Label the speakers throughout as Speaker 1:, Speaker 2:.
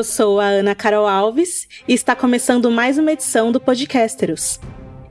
Speaker 1: Eu sou a Ana Carol Alves e está começando mais uma edição do Podcasteros.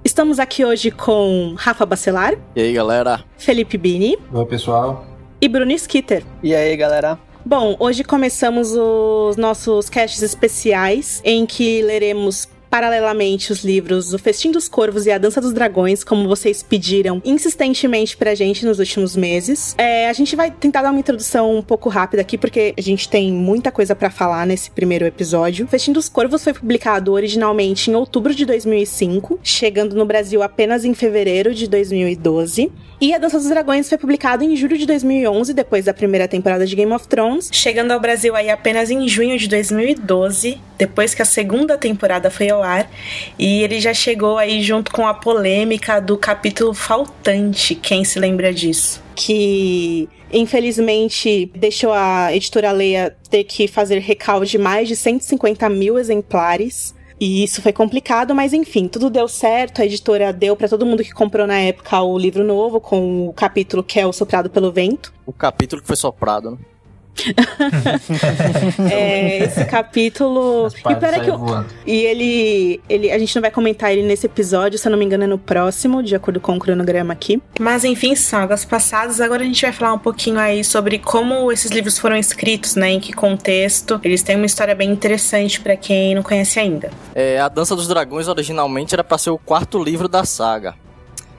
Speaker 1: Estamos aqui hoje com Rafa Bacelar.
Speaker 2: E aí, galera?
Speaker 1: Felipe Bini.
Speaker 3: Oi, pessoal.
Speaker 1: E Bruno Skitter.
Speaker 4: E aí, galera?
Speaker 1: Bom, hoje começamos os nossos casts especiais em que leremos paralelamente os livros O Festim dos Corvos e A Dança dos Dragões, como vocês pediram insistentemente pra gente nos últimos meses. É, a gente vai tentar dar uma introdução um pouco rápida aqui, porque a gente tem muita coisa para falar nesse primeiro episódio. O Festim dos Corvos foi publicado originalmente em outubro de 2005, chegando no Brasil apenas em fevereiro de 2012. E A Dança dos Dragões foi publicado em julho de 2011, depois da primeira temporada de Game of Thrones, chegando ao Brasil aí apenas em junho de 2012, depois que a segunda temporada foi ao ar. E ele já chegou aí junto com a polêmica do capítulo faltante, quem se lembra disso? Que infelizmente deixou a editora Leia ter que fazer recal de mais de 150 mil exemplares. E isso foi complicado, mas enfim, tudo deu certo. A editora deu para todo mundo que comprou na época o livro novo, com o capítulo que é o Soprado pelo Vento.
Speaker 2: O capítulo que foi soprado, né?
Speaker 1: é, esse capítulo. E, pera que eu... e ele, ele. A gente não vai comentar ele nesse episódio, se eu não me engano, é no próximo, de acordo com o cronograma aqui. Mas enfim, sagas passadas. Agora a gente vai falar um pouquinho aí sobre como esses livros foram escritos, né? Em que contexto. Eles têm uma história bem interessante para quem não conhece ainda.
Speaker 2: É, a Dança dos Dragões originalmente era para ser o quarto livro da saga.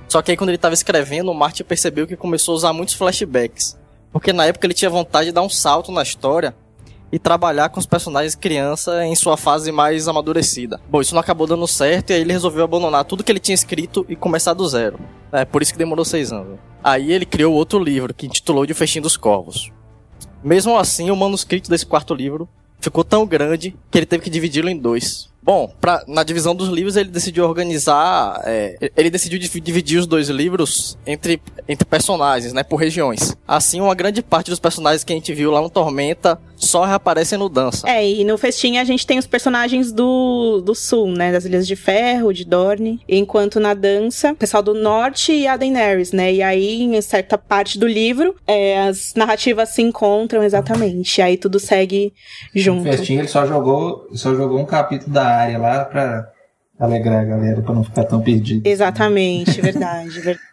Speaker 2: Só que aí quando ele estava escrevendo, o Martin percebeu que começou a usar muitos flashbacks. Porque na época ele tinha vontade de dar um salto na história e trabalhar com os personagens criança em sua fase mais amadurecida. Bom, isso não acabou dando certo e aí ele resolveu abandonar tudo que ele tinha escrito e começar do zero. É por isso que demorou seis anos. Aí ele criou outro livro que intitulou de O dos Corvos. Mesmo assim, o manuscrito desse quarto livro ficou tão grande que ele teve que dividi-lo em dois. Bom, pra, na divisão dos livros ele decidiu organizar, é, ele decidiu dividir os dois livros entre, entre personagens, né, por regiões. Assim, uma grande parte dos personagens que a gente viu lá no Tormenta só reaparecem no Dança.
Speaker 1: É, e no Festim a gente tem os personagens do, do Sul, né, das Ilhas de Ferro, de Dorne, enquanto na Dança, o pessoal do Norte e a Daenerys, né, e aí em certa parte do livro é, as narrativas se encontram exatamente, aí tudo segue junto.
Speaker 3: No Festim ele só jogou, só jogou um capítulo da área lá pra alegrar a galera, pra não ficar tão perdido.
Speaker 1: Exatamente, verdade, verdade.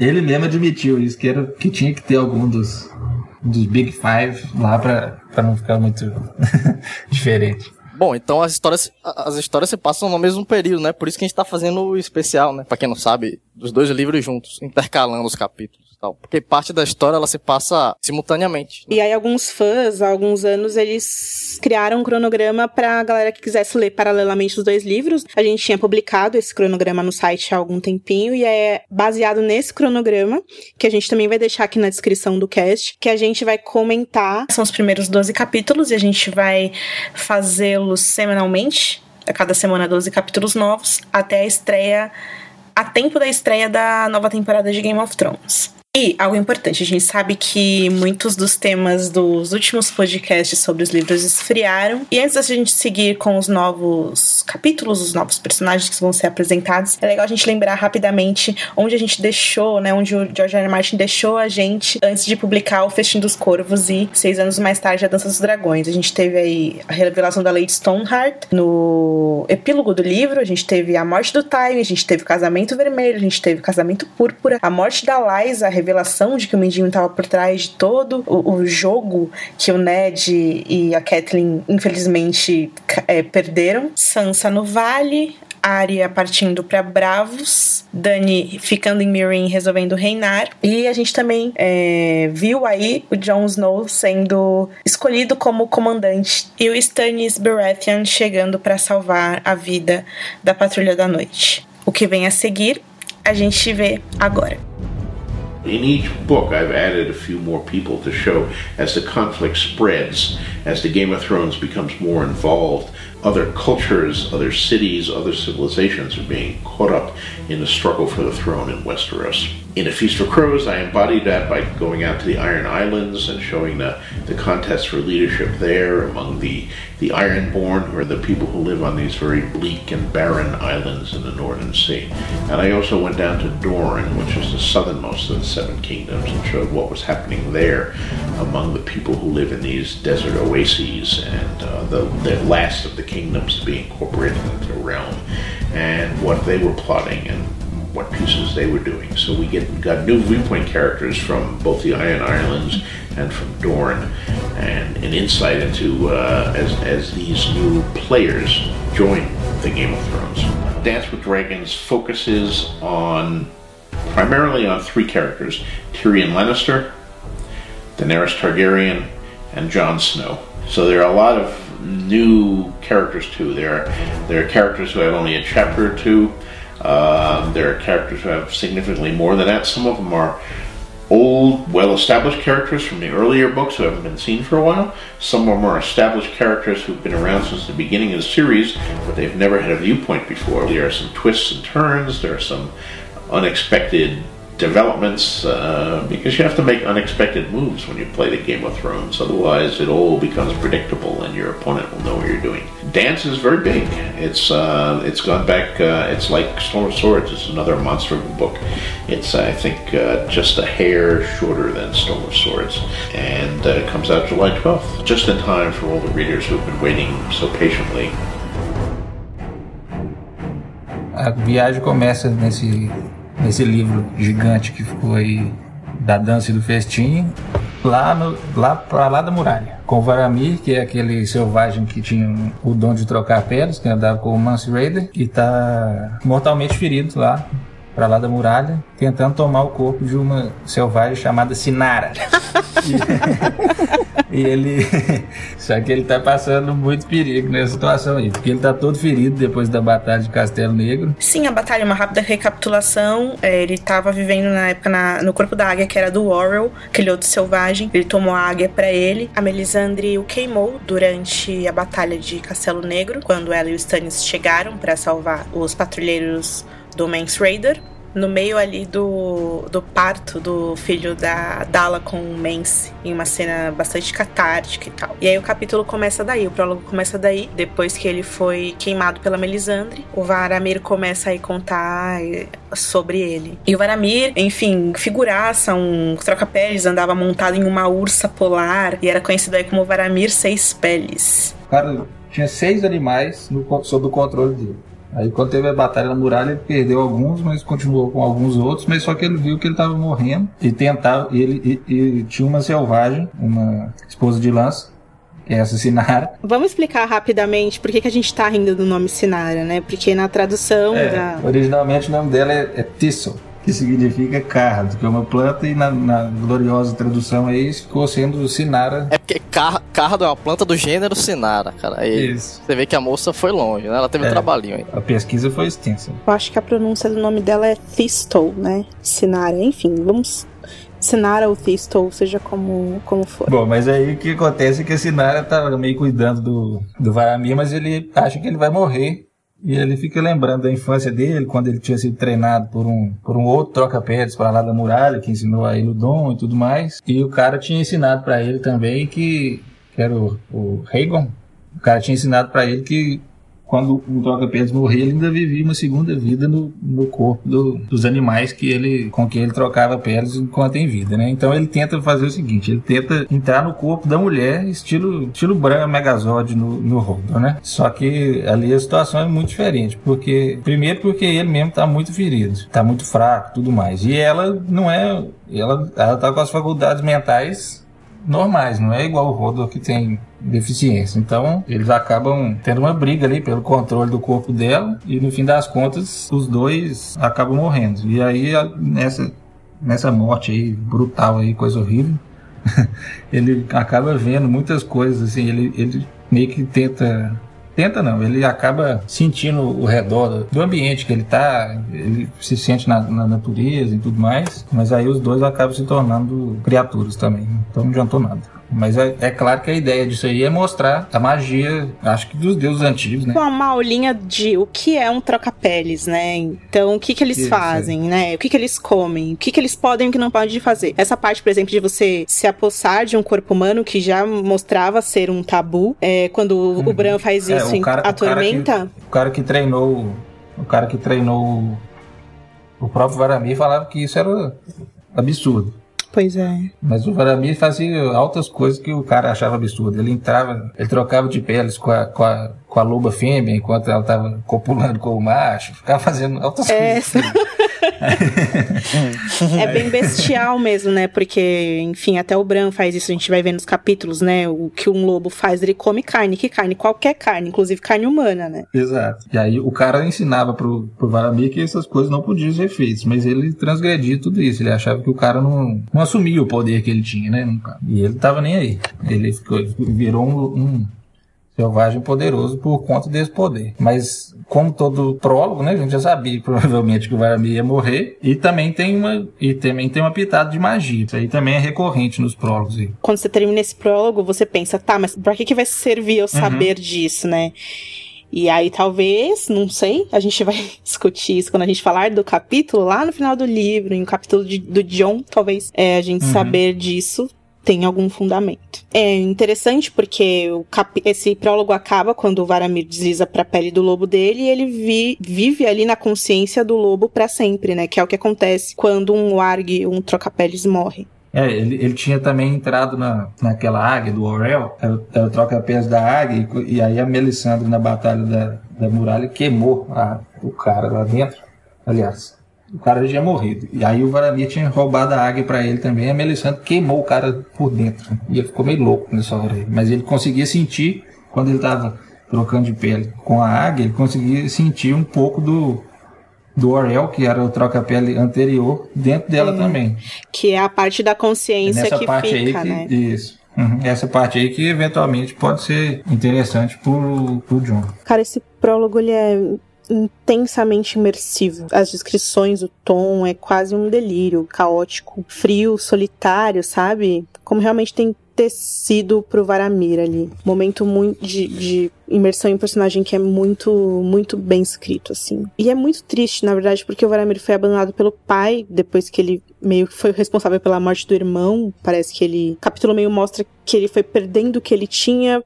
Speaker 3: Ele mesmo admitiu isso, que, era, que tinha que ter algum dos, dos Big Five lá pra, pra não ficar muito diferente.
Speaker 2: Bom, então as histórias, as histórias se passam no mesmo período, né? Por isso que a gente tá fazendo o especial, né? Pra quem não sabe, dos dois livros juntos, intercalando os capítulos tal. Porque parte da história ela se passa simultaneamente.
Speaker 1: Né? E aí alguns fãs, há alguns anos, eles criaram um cronograma pra galera que quisesse ler paralelamente os dois livros. A gente tinha publicado esse cronograma no site há algum tempinho e é baseado nesse cronograma, que a gente também vai deixar aqui na descrição do cast, que a gente vai comentar. São os primeiros 12 capítulos e a gente vai fazê-los semanalmente. A cada semana 12 capítulos novos, até a estreia a tempo da estreia da nova temporada de Game of Thrones. E algo importante, a gente sabe que muitos dos temas dos últimos podcasts sobre os livros esfriaram. E antes da gente seguir com os novos capítulos, os novos personagens que vão ser apresentados, é legal a gente lembrar rapidamente onde a gente deixou, né? Onde o George R. R. Martin deixou a gente antes de publicar O Festim dos Corvos e seis anos mais tarde A Dança dos Dragões. A gente teve aí a revelação da Lady Stoneheart no epílogo do livro, a gente teve a morte do Time, a gente teve o casamento vermelho, a gente teve o casamento púrpura, a morte da Liza, a revelação de que o Mindinho estava por trás de todo o, o, jogo que o Ned e a Kathleen, infelizmente, é, perderam. Sansa no Vale, Arya partindo para Bravos, Dani ficando em Meereen resolvendo reinar. E a gente também é, viu aí o Jon Snow sendo escolhido como comandante e o Stannis Baratheon chegando para salvar a vida da Patrulha da Noite. O que vem a seguir, a gente vê agora.
Speaker 5: In each book, I've added a few more people to show as the conflict spreads, as the Game of Thrones becomes more involved, other cultures, other cities, other civilizations are being caught up in the struggle for the throne in Westeros. In A Feast for Crows, I embodied that by going out to the Iron Islands and showing the, the contest for leadership there among the, the Ironborn, who are the people who live on these very bleak and barren islands in the Northern Sea. And I also went down to Doran, which is the southernmost of the Seven Kingdoms, and showed what was happening there among the people who live in these desert oases and uh, the, the last of the kingdoms to be incorporated into the realm, and what they were plotting and what pieces they were doing. So we get got new viewpoint characters from both the Iron Islands and from Dorne, and an insight into uh, as as these new players join the Game of Thrones. Dance with Dragons focuses on primarily on three characters: Tyrion Lannister, Daenerys Targaryen, and Jon Snow. So there are a lot of new characters too. There there are characters who have only a chapter or two. Um, there are characters who have significantly more than that. Some of them are old, well established characters from the earlier books who haven't been seen for a while. Some of them are established characters who've been around since the beginning of the series, but they've never had a viewpoint before. There are some twists and turns, there are some unexpected developments uh, because you have to make unexpected moves when you play the Game of Thrones. Otherwise, it all becomes predictable, and your opponent will know what you're doing. Dance is very big. It's uh, it's gone back. Uh, it's like Storm of Swords. It's another monster of a book. It's I think uh, just a hair shorter than Storm of Swords, and uh, it comes out July 12th, just in time for all the readers who've been waiting so patiently.
Speaker 3: A viagem começa nesse nesse livro gigante que ficou aí da dança e do festim, lá, no, lá para lá da muralha. Com o Varamir, que é aquele selvagem que tinha o dom de trocar peles, que andava com o Mance Raider, e está mortalmente ferido lá para lá da muralha, tentando tomar o corpo de uma selvagem chamada Sinara. e, e ele. Só que ele tá passando muito perigo nessa situação aí, porque ele tá todo ferido depois da batalha de Castelo Negro.
Speaker 1: Sim, a batalha, uma rápida recapitulação. É, ele tava vivendo na época na, no corpo da águia, que era do Warrell, aquele outro selvagem. Ele tomou a águia para ele. A Melisandre o queimou durante a batalha de Castelo Negro, quando ela e o Stannis chegaram para salvar os patrulheiros do Mance Raider no meio ali do, do parto do filho da Dala com o Mance, em uma cena bastante catártica e tal. E aí o capítulo começa daí, o prólogo começa daí, depois que ele foi queimado pela Melisandre. O Varamir começa a contar eh, sobre ele. E o Varamir, enfim, figuraça, um troca-peles, andava montado em uma ursa polar e era conhecido aí como Varamir Seis Peles.
Speaker 3: Cara, tinha seis animais no, sob o controle dele. Aí quando teve a batalha na muralha, ele perdeu alguns, mas continuou com alguns outros, mas só que ele viu que ele estava morrendo e tentava, ele e, e tinha uma selvagem, uma esposa de lança, que é essa Sinara.
Speaker 1: Vamos explicar rapidamente por que, que a gente tá rindo do nome Sinara, né? Porque na tradução
Speaker 3: é,
Speaker 1: da...
Speaker 3: Originalmente o nome dela é, é que significa cardo, que é uma planta, e na, na gloriosa tradução aí ficou sendo Sinara.
Speaker 2: É porque car cardo é uma planta do gênero Sinara, cara. Aí Isso. Você vê que a moça foi longe, né? Ela teve é, um trabalhinho aí.
Speaker 3: A pesquisa foi extensa.
Speaker 1: Eu acho que a pronúncia do nome dela é Thistle, né? Sinara, enfim, vamos Sinara ou Thistle, seja como, como for.
Speaker 3: Bom, mas aí o que acontece é que a Sinara tá meio cuidando do, do Varamir, mas ele acha que ele vai morrer e ele fica lembrando da infância dele, quando ele tinha sido treinado por um, por um outro troca-pedras para lá da muralha, que ensinou a ele o dom e tudo mais. E o cara tinha ensinado para ele também que, que era o, o Reagan, o cara tinha ensinado para ele que quando o troca-peles morria, ele ainda vivia uma segunda vida no, no corpo do, dos animais que ele, com que ele trocava peles enquanto em vida, né? Então ele tenta fazer o seguinte, ele tenta entrar no corpo da mulher, estilo, estilo Bran Megazord no, no Rodor, né? Só que ali a situação é muito diferente, porque, primeiro porque ele mesmo tá muito ferido, tá muito fraco, tudo mais. E ela não é, ela, ela tá com as faculdades mentais normais, não é igual o Rodor que tem deficiência. Então, eles acabam tendo uma briga ali pelo controle do corpo dela e no fim das contas os dois acabam morrendo. E aí nessa nessa morte aí brutal aí, coisa horrível, ele acaba vendo muitas coisas assim, ele ele meio que tenta tenta não, ele acaba sentindo o redor do ambiente que ele tá, ele se sente na, na, natureza e tudo mais, mas aí os dois acabam se tornando criaturas também, então não adiantou nada. Mas é, é, claro que a ideia disso aí é mostrar a magia, acho que dos deuses antigos, né?
Speaker 1: Uma aulinha de o que é um troca-peles, né? Então, o que que eles Isso, fazem, é. né? O que que eles comem, o que que eles podem e o que não podem fazer. Essa parte, por exemplo, de você se apossar de um corpo humano que já mostrava ser um tabu, é, quando uhum. o Bran faz é, isso é, cara, em A Tormenta...
Speaker 3: O cara, que, o cara que treinou... O cara que treinou o próprio Varamir falava que isso era absurdo.
Speaker 1: Pois é.
Speaker 3: Mas o Varamir fazia altas coisas que o cara achava absurdo. Ele entrava, ele trocava de peles com a, com a, com a loba fêmea enquanto ela estava copulando com o macho. Ficava fazendo altas é. coisas.
Speaker 1: é bem bestial mesmo, né? Porque, enfim, até o Bran faz isso, a gente vai ver nos capítulos, né? O que um lobo faz, ele come carne. Que carne? Qualquer carne, inclusive carne humana, né?
Speaker 3: Exato. E aí o cara ensinava pro, pro Varamir que essas coisas não podiam ser feitas, mas ele transgredia tudo isso. Ele achava que o cara não, não assumia o poder que ele tinha, né? E ele tava nem aí. Ele ficou, virou um, um selvagem poderoso por conta desse poder. Mas, como todo prólogo, né, a gente já sabia provavelmente que o Varamir ia morrer. E também tem uma, e também tem uma pitada de magia. Isso aí também é recorrente nos prólogos. Aí.
Speaker 1: Quando você termina esse prólogo, você pensa, tá, mas pra que, que vai servir eu uhum. saber disso, né? E aí, talvez, não sei, a gente vai discutir isso quando a gente falar do capítulo, lá no final do livro, em o capítulo de, do John, talvez é, a gente uhum. saber disso tem algum fundamento. É interessante porque esse prólogo acaba quando o Varamir desliza para a pele do lobo dele e ele vi vive ali na consciência do lobo para sempre, né? Que é o que acontece quando um warg, um troca-peles, morre.
Speaker 3: É, ele, ele tinha também entrado na, naquela águia do Orel, era o troca-pés da águia, e, e, aí a Melisandre na batalha da, da muralha queimou a, o cara lá dentro. Aliás, o cara já tinha morrido. E aí o Varamir tinha roubado a águia para ele também. A Melisandre queimou o cara por dentro. E ele ficou meio louco nessa hora aí. Mas ele conseguia sentir, quando ele tava trocando de pele com a águia, ele conseguia sentir um pouco do, do Orel, que era o troca-pele anterior, dentro dela também.
Speaker 1: Que é a parte da consciência é que parte fica,
Speaker 3: aí que,
Speaker 1: né?
Speaker 3: Isso. Uhum. Essa parte aí que eventualmente pode ser interessante pro, pro John.
Speaker 1: Cara, esse prólogo ele é intensamente imersivo. As descrições, o tom é quase um delírio, caótico, frio, solitário, sabe? Como realmente tem ter sido pro Varamir ali. Momento muito de, de, imersão em personagem que é muito, muito bem escrito, assim. E é muito triste, na verdade, porque o Varamir foi abandonado pelo pai depois que ele meio que foi responsável pela morte do irmão. Parece que ele. O capítulo meio mostra que ele foi perdendo o que ele tinha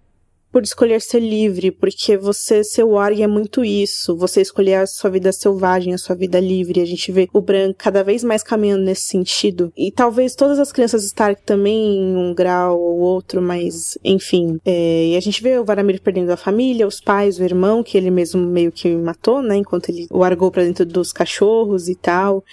Speaker 1: por escolher ser livre, porque você ser warg é muito isso, você escolher a sua vida selvagem, a sua vida livre. A gente vê o Bran cada vez mais caminhando nesse sentido. E talvez todas as crianças Stark também em um grau ou outro, mas enfim. É, e a gente vê o Varamir perdendo a família, os pais, o irmão, que ele mesmo meio que matou, né? Enquanto ele o argou pra dentro dos cachorros e tal.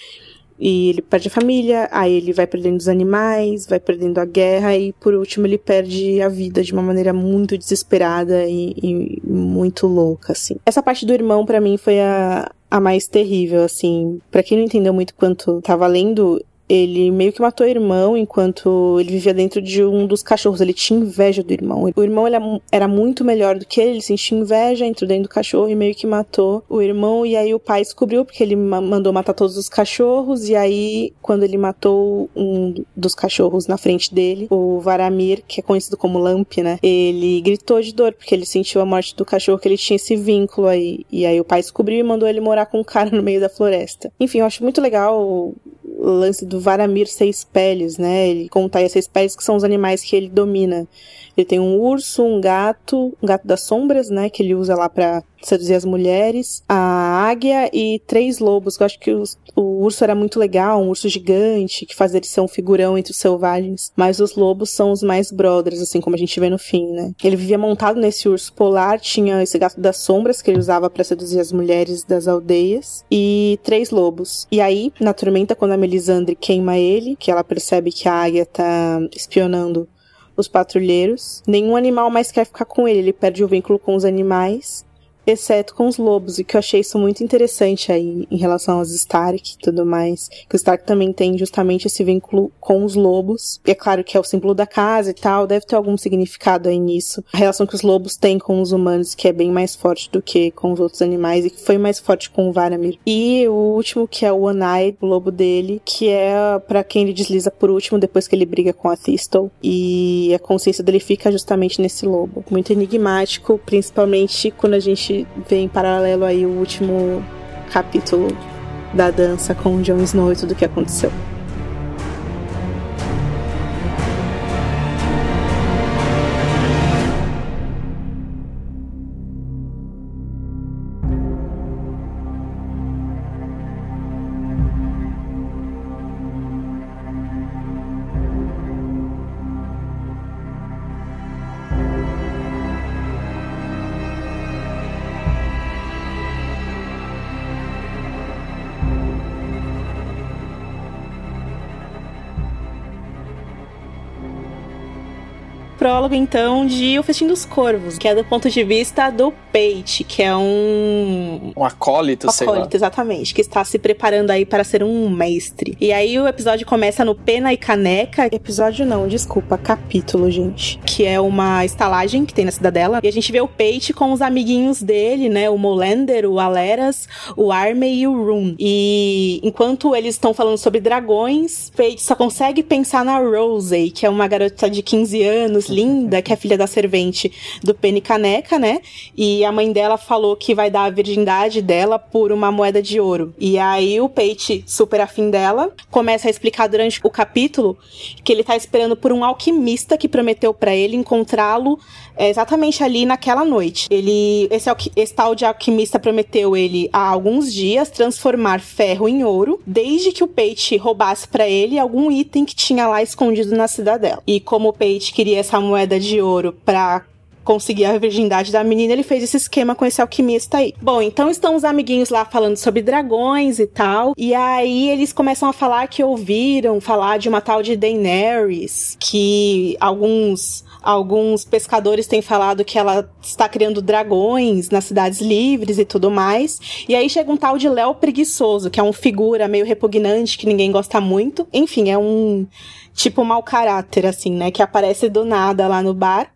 Speaker 1: E ele perde a família, aí ele vai perdendo os animais, vai perdendo a guerra e por último ele perde a vida de uma maneira muito desesperada e, e muito louca, assim. Essa parte do irmão para mim foi a, a mais terrível, assim. para quem não entendeu muito quanto tava lendo, ele meio que matou o irmão enquanto ele vivia dentro de um dos cachorros. Ele tinha inveja do irmão. O irmão era muito melhor do que ele, ele sentia inveja, entrou dentro do cachorro e meio que matou o irmão. E aí o pai descobriu porque ele mandou matar todos os cachorros. E aí, quando ele matou um dos cachorros na frente dele, o Varamir, que é conhecido como Lamp, né? Ele gritou de dor porque ele sentiu a morte do cachorro, que ele tinha esse vínculo aí. E aí o pai descobriu e mandou ele morar com um cara no meio da floresta. Enfim, eu acho muito legal lance do Varamir Seis Peles, né? Ele conta aí as seis peles que são os animais que ele domina. Ele tem um urso, um gato, um gato das sombras, né? Que ele usa lá para seduzir as mulheres, a águia e três lobos. Eu acho que os, o urso era muito legal, um urso gigante, que faz ele ser um figurão entre os selvagens. Mas os lobos são os mais brothers, assim como a gente vê no fim, né? Ele vivia montado nesse urso polar, tinha esse gato das sombras que ele usava para seduzir as mulheres das aldeias, e três lobos. E aí, na tormenta, quando a Melisandre queima ele, que ela percebe que a águia tá espionando os patrulheiros. Nenhum animal mais quer ficar com ele, ele perde o vínculo com os animais exceto com os lobos, e que eu achei isso muito interessante aí em relação aos Stark e tudo mais. Que o Stark também tem justamente esse vínculo com os lobos. E é claro que é o símbolo da casa e tal, deve ter algum significado aí nisso. A relação que os lobos têm com os humanos, que é bem mais forte do que com os outros animais, e que foi mais forte com o Varamir. E o último, que é o One-Eye, o lobo dele, que é para quem ele desliza por último, depois que ele briga com a Thistle. E a consciência dele fica justamente nesse lobo. Muito enigmático, principalmente quando a gente vê em paralelo aí o último capítulo da dança com o Jon Snow e tudo o que aconteceu. Prólogo, então, de O Festim dos Corvos, que é do ponto de vista do Pate, que é um.
Speaker 2: Um acólito, um
Speaker 1: sei acólito, lá. exatamente, que está se preparando aí para ser um mestre. E aí o episódio começa no Pena e Caneca. Episódio não, desculpa, capítulo, gente. Que é uma estalagem que tem na cidadela. E a gente vê o Pate com os amiguinhos dele, né? O Molander, o Aleras, o Armey e o Rune. E enquanto eles estão falando sobre dragões, Pate só consegue pensar na Rosey, que é uma garota de 15 anos, linda, que é filha da servente do Penny Caneca, né? E a mãe dela falou que vai dar a virgindade dela por uma moeda de ouro. E aí o Pate, super afim dela, começa a explicar durante o capítulo que ele tá esperando por um alquimista que prometeu para ele encontrá-lo é, exatamente ali naquela noite. Ele, esse, esse tal de alquimista prometeu ele há alguns dias transformar ferro em ouro, desde que o Pate roubasse para ele algum item que tinha lá escondido na cidadela. E como o Pate queria essa moeda de ouro para conseguir a virgindade da menina, ele fez esse esquema com esse alquimista aí. Bom, então estão os amiguinhos lá falando sobre dragões e tal. E aí eles começam a falar que ouviram falar de uma tal de Daenerys, que alguns alguns pescadores têm falado que ela está criando dragões nas cidades livres e tudo mais. E aí chega um tal de Léo Preguiçoso, que é um figura meio repugnante que ninguém gosta muito. Enfim, é um tipo mau caráter, assim, né? Que aparece do nada lá no bar.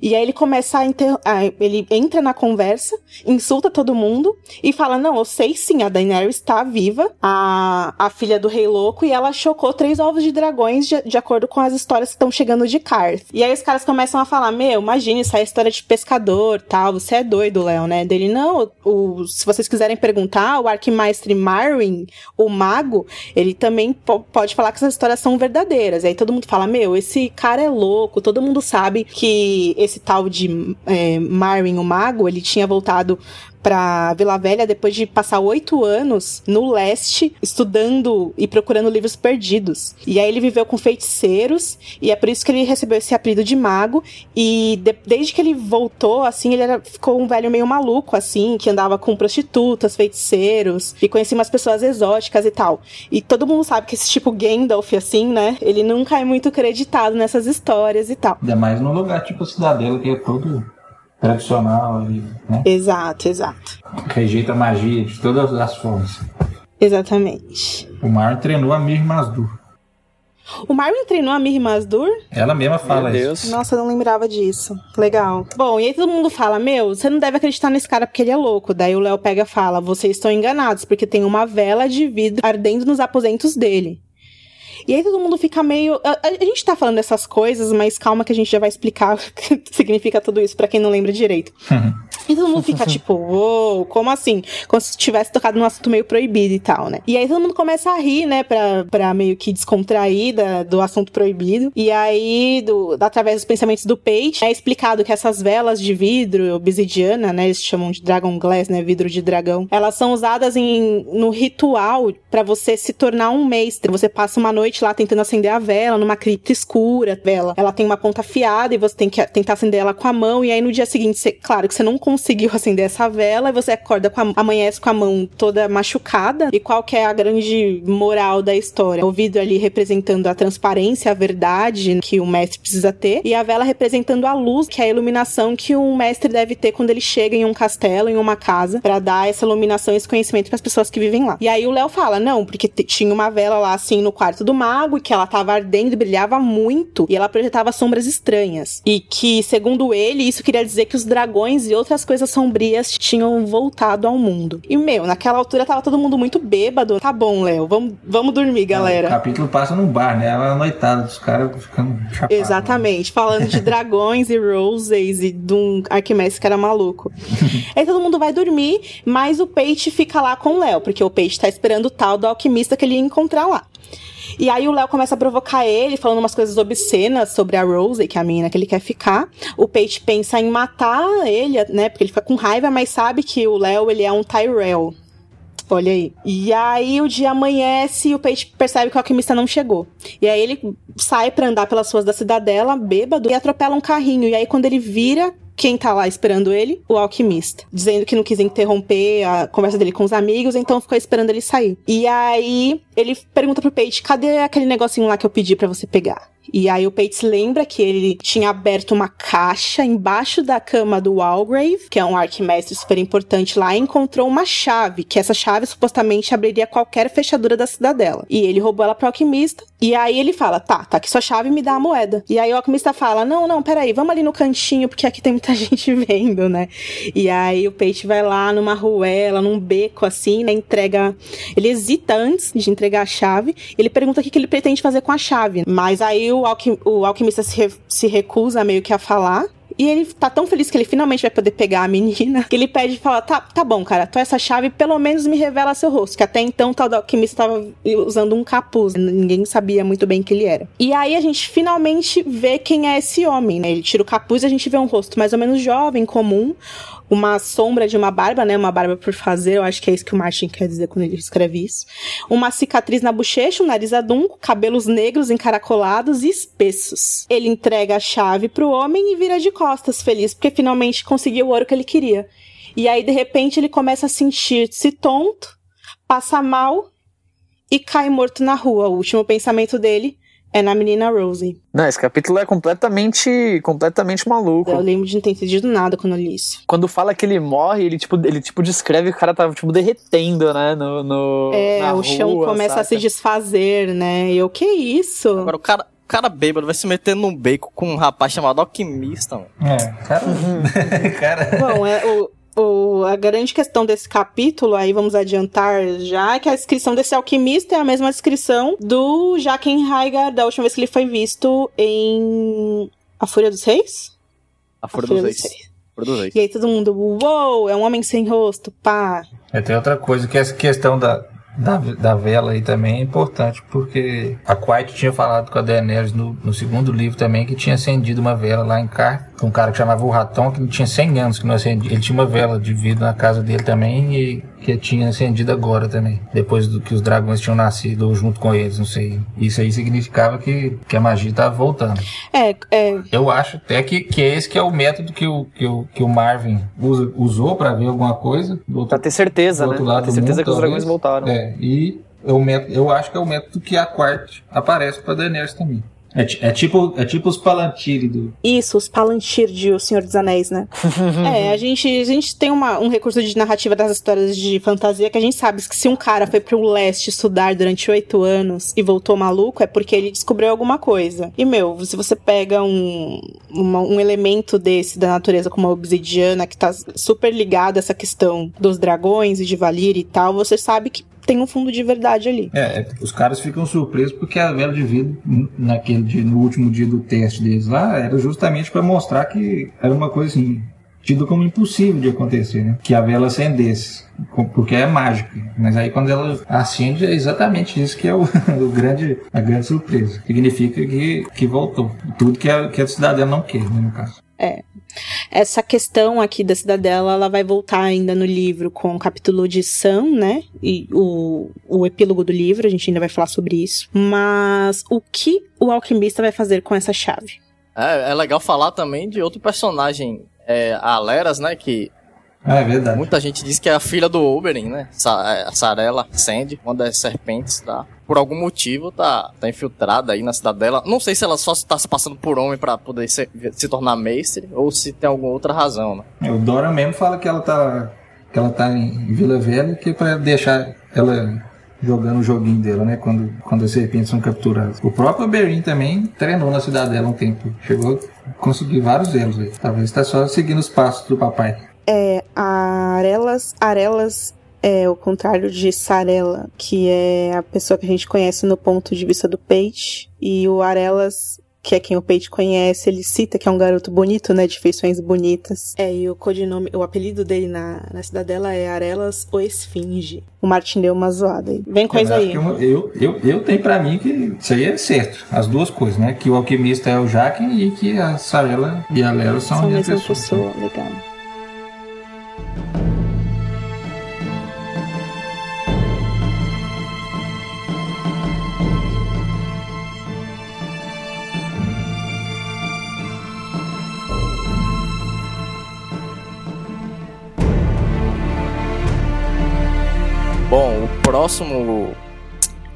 Speaker 1: E aí ele começa a inter... ele entra na conversa, insulta todo mundo e fala: Não, eu sei sim, a Daenerys está viva, a, a filha do Rei Louco, e ela chocou três ovos de dragões de, de acordo com as histórias que estão chegando de Karth. E aí os caras começam a falar: Meu, imagine, isso é história de pescador tal, você é doido, Léo, né? Dele, não, o, se vocês quiserem perguntar, o Arquimaestre Marwyn, o mago, ele também pode falar que essas histórias são verdadeiras. E aí todo mundo fala: Meu, esse cara é louco, todo mundo sabe que esse tal de é, Marvin, o mago, ele tinha voltado para Vila Velha depois de passar oito anos no leste estudando e procurando livros perdidos. E aí ele viveu com feiticeiros e é por isso que ele recebeu esse apelido de mago. E de, desde que ele voltou, assim, ele era, ficou um velho meio maluco, assim, que andava com prostitutas, feiticeiros e conhecia umas pessoas exóticas e tal. E todo mundo sabe que esse tipo Gandalf, assim, né? Ele nunca é muito acreditado nessas histórias e tal.
Speaker 3: Ainda mais num lugar tipo Cidadela, que é todo tradicional ali, né?
Speaker 1: Exato, exato.
Speaker 3: Rejeita a magia de todas as formas.
Speaker 1: Exatamente.
Speaker 3: O Mar treinou a Mir Mazdur.
Speaker 1: O Marvin treinou a Mir Mazdur?
Speaker 3: Ela mesma fala
Speaker 2: Meu Deus.
Speaker 3: isso.
Speaker 1: Nossa, eu não lembrava disso. Legal. Bom, e aí todo mundo fala: Meu, você não deve acreditar nesse cara porque ele é louco. Daí o Léo pega e fala: Vocês estão enganados, porque tem uma vela de vidro ardendo nos aposentos dele. E aí todo mundo fica meio. A, a, gente tá falando dessas coisas, mas calma que a gente já vai explicar o que significa tudo isso para quem não lembra direito. E todo mundo fica tipo, uou, como assim? Como se tivesse tocado num assunto meio proibido e tal, né? E aí todo mundo começa a rir, né, pra, pra meio que descontrair da, do assunto proibido. E aí, do, através dos pensamentos do Page, é explicado que essas velas de vidro, obsidiana, né, eles chamam de Dragon Glass, né, vidro de dragão, elas são usadas em, no ritual para você se tornar um mestre. Você passa uma noite lá tentando acender a vela numa cripta escura, vela. Ela tem uma ponta afiada e você tem que tentar acender ela com a mão. E aí no dia seguinte, você, claro que você não consegue conseguiu acender essa vela e você acorda com a, amanhece com a mão toda machucada. E qual que é a grande moral da história? O vidro ali representando a transparência, a verdade que o mestre precisa ter, e a vela representando a luz, que é a iluminação que um mestre deve ter quando ele chega em um castelo, em uma casa, para dar essa iluminação esse conhecimento para as pessoas que vivem lá. E aí o Léo fala: "Não, porque tinha uma vela lá assim no quarto do mago e que ela tava ardendo brilhava muito, e ela projetava sombras estranhas. E que, segundo ele, isso queria dizer que os dragões e outras coisas sombrias tinham voltado ao mundo. E, meu, naquela altura tava todo mundo muito bêbado. Tá bom, Léo, vamos, vamos dormir, galera.
Speaker 3: O capítulo passa num bar, né? Ela noitada dos caras ficando chapados.
Speaker 1: Exatamente, falando de dragões e roses e de um Arquimedes que era maluco. Aí todo mundo vai dormir, mas o Peixe fica lá com o Léo, porque o Peixe tá esperando o tal do alquimista que ele ia encontrar lá. E aí o Léo começa a provocar ele, falando umas coisas obscenas sobre a Rose, que é a menina que ele quer ficar. O Peixe pensa em matar ele, né? Porque ele fica com raiva, mas sabe que o Léo, ele é um Tyrell. Olha aí. E aí o dia amanhece e o Peixe percebe que o alquimista não chegou. E aí ele sai para andar pelas ruas da cidadela, bêbado, e atropela um carrinho. E aí quando ele vira, quem tá lá esperando ele? O alquimista. Dizendo que não quis interromper a conversa dele com os amigos, então ficou esperando ele sair. E aí ele pergunta pro Page: cadê aquele negocinho lá que eu pedi para você pegar? E aí o Pate lembra que ele tinha aberto uma caixa embaixo da cama do Walgrave, que é um arquimestre super importante lá, e encontrou uma chave, que essa chave supostamente abriria qualquer fechadura da cidadela. E ele roubou ela pro alquimista, e aí ele fala, tá, tá aqui sua chave, me dá a moeda. E aí o alquimista fala, não, não, peraí, vamos ali no cantinho, porque aqui tem muita gente vendo, né? E aí o Pate vai lá numa ruela, num beco assim, né, entrega... Ele hesita antes de entregar a chave, ele pergunta o que ele pretende fazer com a chave. Mas aí o, alquim, o alquimista se, re, se recusa meio que a falar. E ele tá tão feliz que ele finalmente vai poder pegar a menina, que ele pede e fala: tá, tá bom, cara, tô essa chave, pelo menos me revela seu rosto. Que até então o tal do alquimista tava usando um capuz, ninguém sabia muito bem quem ele era. E aí a gente finalmente vê quem é esse homem, né? Ele tira o capuz e a gente vê um rosto mais ou menos jovem, comum, uma sombra de uma barba, né? Uma barba por fazer, eu acho que é isso que o Martin quer dizer quando ele escreve isso. Uma cicatriz na bochecha, um nariz adunco, cabelos negros encaracolados e espessos. Ele entrega a chave pro homem e vira de costas, feliz, porque finalmente conseguiu o ouro que ele queria. E aí, de repente, ele começa a sentir-se tonto, passa mal e cai morto na rua. O último pensamento dele é na menina Rosie.
Speaker 4: Não, esse capítulo é completamente, completamente maluco.
Speaker 1: Eu lembro de não ter entendido nada quando eu li isso.
Speaker 4: Quando fala que ele morre, ele tipo, ele tipo descreve que o cara tava tipo derretendo, né, no, no
Speaker 1: É,
Speaker 4: na
Speaker 1: o chão
Speaker 4: rua,
Speaker 1: começa
Speaker 4: saca?
Speaker 1: a se desfazer, né? E eu, que isso?
Speaker 2: Agora o cara, o cara bêbado vai se meter num beco com um rapaz chamado alquimista, mano.
Speaker 3: É, cara. cara.
Speaker 1: Bom, é, o, o, a grande questão desse capítulo, aí vamos adiantar já, é que a descrição desse alquimista é a mesma descrição do Jaquenheiger da última vez que ele foi visto em A Fúria dos Reis?
Speaker 4: A Fúria
Speaker 1: A Fúria
Speaker 4: dos
Speaker 1: dos
Speaker 4: Reis.
Speaker 1: Reis.
Speaker 4: Fúria dos Reis.
Speaker 1: E aí todo mundo, uou, é um homem sem rosto, pá.
Speaker 3: É, tem outra coisa que essa questão da, da, da vela aí também é importante, porque a Quiet tinha falado com a Daenerys no, no segundo livro também que tinha acendido uma vela lá em Car, um cara que chamava o Ratão, que tinha 100 anos que não acendia. Ele tinha uma vela de vidro na casa dele também e que tinha acendido agora também, depois do que os dragões tinham nascido ou junto com eles, não sei. Isso aí significava que, que a magia estava voltando.
Speaker 1: É, é,
Speaker 3: Eu acho até que, que esse que é o método que o, que o, que o Marvin usa, usou para ver alguma coisa. Do outro,
Speaker 4: Pra ter certeza,
Speaker 3: do
Speaker 4: né?
Speaker 3: outro
Speaker 4: Pra
Speaker 3: lado
Speaker 4: ter certeza
Speaker 3: mundo,
Speaker 4: que os dragões
Speaker 3: talvez.
Speaker 4: voltaram.
Speaker 3: É, e é o método, eu acho que é o método que a Quart aparece pra Daenerys também. É, é tipo, é tipo os Palantiri do.
Speaker 1: Isso, os Palantir de O Senhor dos Anéis, né? é, a gente, a gente tem uma, um recurso de narrativa das histórias de fantasia que a gente sabe que se um cara foi pro leste estudar durante oito anos e voltou maluco, é porque ele descobriu alguma coisa. E, meu, se você pega um, uma- um elemento desse da natureza como a obsidiana, que tá super ligado a essa questão dos dragões e de Valir e tal, você sabe que tem um fundo de verdade ali.
Speaker 3: É, é, os caras ficam surpresos porque a vela de vidro, naquele dia, no último dia do teste deles lá, era justamente para mostrar que era uma coisa assim, tido como impossível de acontecer, né? Que a vela acendesse, porque é mágica. Mas aí quando ela acende, é exatamente isso que é o, o grande, a grande surpresa. Significa que, que voltou. Tudo que a, que a cidadela não quer, né, no caso.
Speaker 1: Essa questão aqui da cidadela, ela vai voltar ainda no livro com o capítulo de Sam, né? E o, o epílogo do livro, a gente ainda vai falar sobre isso. Mas o que o alquimista vai fazer com essa chave?
Speaker 2: É, é legal falar também de outro personagem, é, a Leras, né? Que
Speaker 3: é verdade.
Speaker 2: Muita gente diz que é a filha do Oberyn, né? Sa é, a Sarela Sand, uma das serpentes, tá? Por algum motivo tá, tá infiltrada aí na cidadela. Não sei se ela só tá se passando por homem pra poder se, se tornar mestre ou se tem alguma outra razão, né?
Speaker 3: O Dora mesmo fala que ela tá, que ela tá em Vila Velha, que é pra deixar ela jogando o joguinho dela, né? Quando, quando as serpentes são capturadas. O próprio Berin também treinou na cidadela um tempo. Chegou a conseguir vários elos aí. Talvez tá só seguindo os passos do papai.
Speaker 1: É, Arelas, Arelas é o contrário de Sarela, que é a pessoa que a gente conhece no ponto de vista do Peixe. E o Arelas que é quem o Peixe conhece, ele cita que é um garoto bonito, né? De feições bonitas. É, e o codinome, o apelido dele na, na cidadela é Arelas o Esfinge. O Martin deu uma zoada aí. Vem coisa
Speaker 3: eu
Speaker 1: aí.
Speaker 3: Eu, eu, eu, eu tenho pra mim que isso aí é certo. As duas coisas, né? Que o alquimista é o Jaquen e que a Sarela e a Lela são,
Speaker 1: São a mesma
Speaker 3: pessoa.
Speaker 1: pessoa, legal.
Speaker 2: Bom, o próximo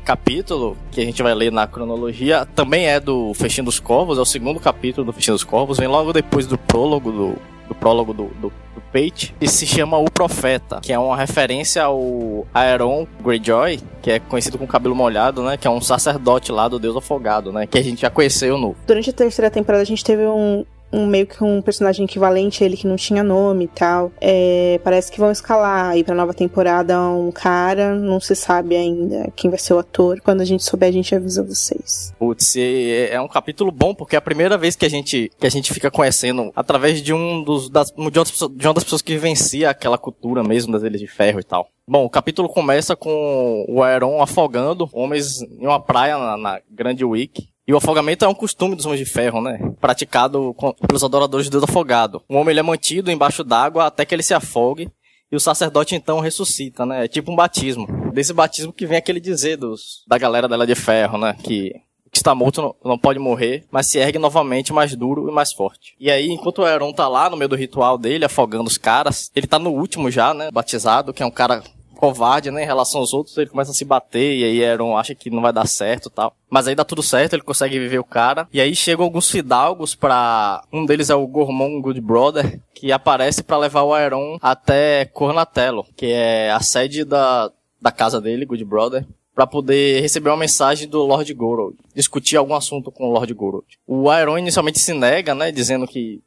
Speaker 2: capítulo que a gente vai ler na cronologia também é do Festim dos Corvos, é o segundo capítulo do Festim dos Corvos, vem logo depois do prólogo do, do prólogo do, do, do Pate, e se chama O Profeta, que é uma referência ao Aeron Greyjoy, que é conhecido com cabelo molhado, né, que é um sacerdote lá do Deus Afogado, né, que a gente já conheceu no
Speaker 1: Durante a terceira temporada a gente teve um, um meio que um personagem equivalente a ele que não tinha nome e tal. É, parece que vão escalar aí pra nova temporada um cara, não se sabe ainda quem vai ser o ator. Quando a gente souber, a gente avisa vocês.
Speaker 2: Putz, e é um capítulo bom porque é a primeira vez que a gente que a gente fica conhecendo através de um dos das, de, pessoas, de uma das pessoas que vivencia aquela cultura mesmo das Ilhas de Ferro e tal. Bom, o capítulo começa com o Aeron afogando homens em uma praia na, na Grande Week. E o afogamento é um costume dos homens de ferro, né? Praticado com- pelos adoradores de Deus afogado. O homem é mantido embaixo d'água até que ele se afogue. E o sacerdote então ressuscita, né? É tipo um batismo. Desse batismo que vem aquele dizer dos, da galera dela de ferro, né? Que que está morto não, não pode morrer, mas se ergue novamente mais duro e mais forte. E aí, enquanto o Aeron tá lá no meio do ritual dele, afogando os caras, ele tá no último já, né? Batizado, que é um cara covarde, né? Em relação aos outros, ele começa a se bater, e aí Aeron acha que não vai dar certo tal. Mas aí dá tudo certo, ele consegue viver o cara. E aí chegam alguns fidalgos pra... Um deles é o Gormon Good Brother, que aparece pra levar o Aeron até Cornatello, que é a sede da, da casa dele, Good Brother pra poder receber uma mensagem do Lord Gorold, discutir algum assunto com o Lord Gorold. O Aeron inicialmente se nega, né, dizendo que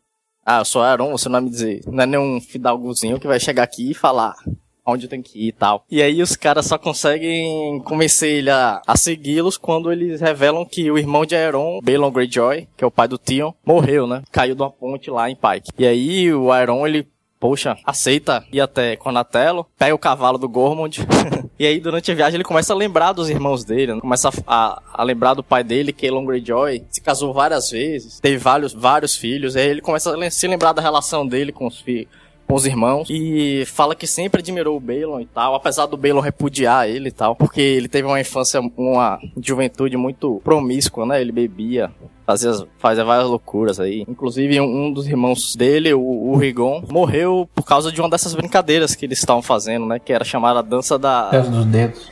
Speaker 2: ah, eu sou Aeron, você não vai me dizer, não é nenhum fidalgozinho que vai chegar aqui e falar onde tenho que ir e tal. E aí os caras só conseguem convencer ele a, a segui-los quando eles revelam que o irmão de Aeron, Balon Greyjoy, que é o pai do Tion, morreu, né? Caiu de uma ponte lá em Pike. E aí o Aeron, ele Poxa, aceita ir até Conatello, pega o cavalo do Gormond. e aí, durante a viagem, ele começa a lembrar dos irmãos dele. né? Começa a, a- a lembrar do pai dele, Kaelon Greyjoy. Se casou várias vezes, teve vários, vários filhos. E aí ele começa a se lembrar da relação dele com os filhos. Com os irmãos. E fala que sempre admirou o Balon e tal. Apesar do Balon repudiar ele e tal. Porque ele teve uma infância, uma juventude muito promíscua, né? Ele bebia, fazia, fazia várias loucuras aí. Inclusive, um, um dos irmãos dele, o, o Rigon, morreu por causa de uma dessas brincadeiras que eles estavam fazendo, né? Que era chamada dança da.
Speaker 3: Peço dos dedos.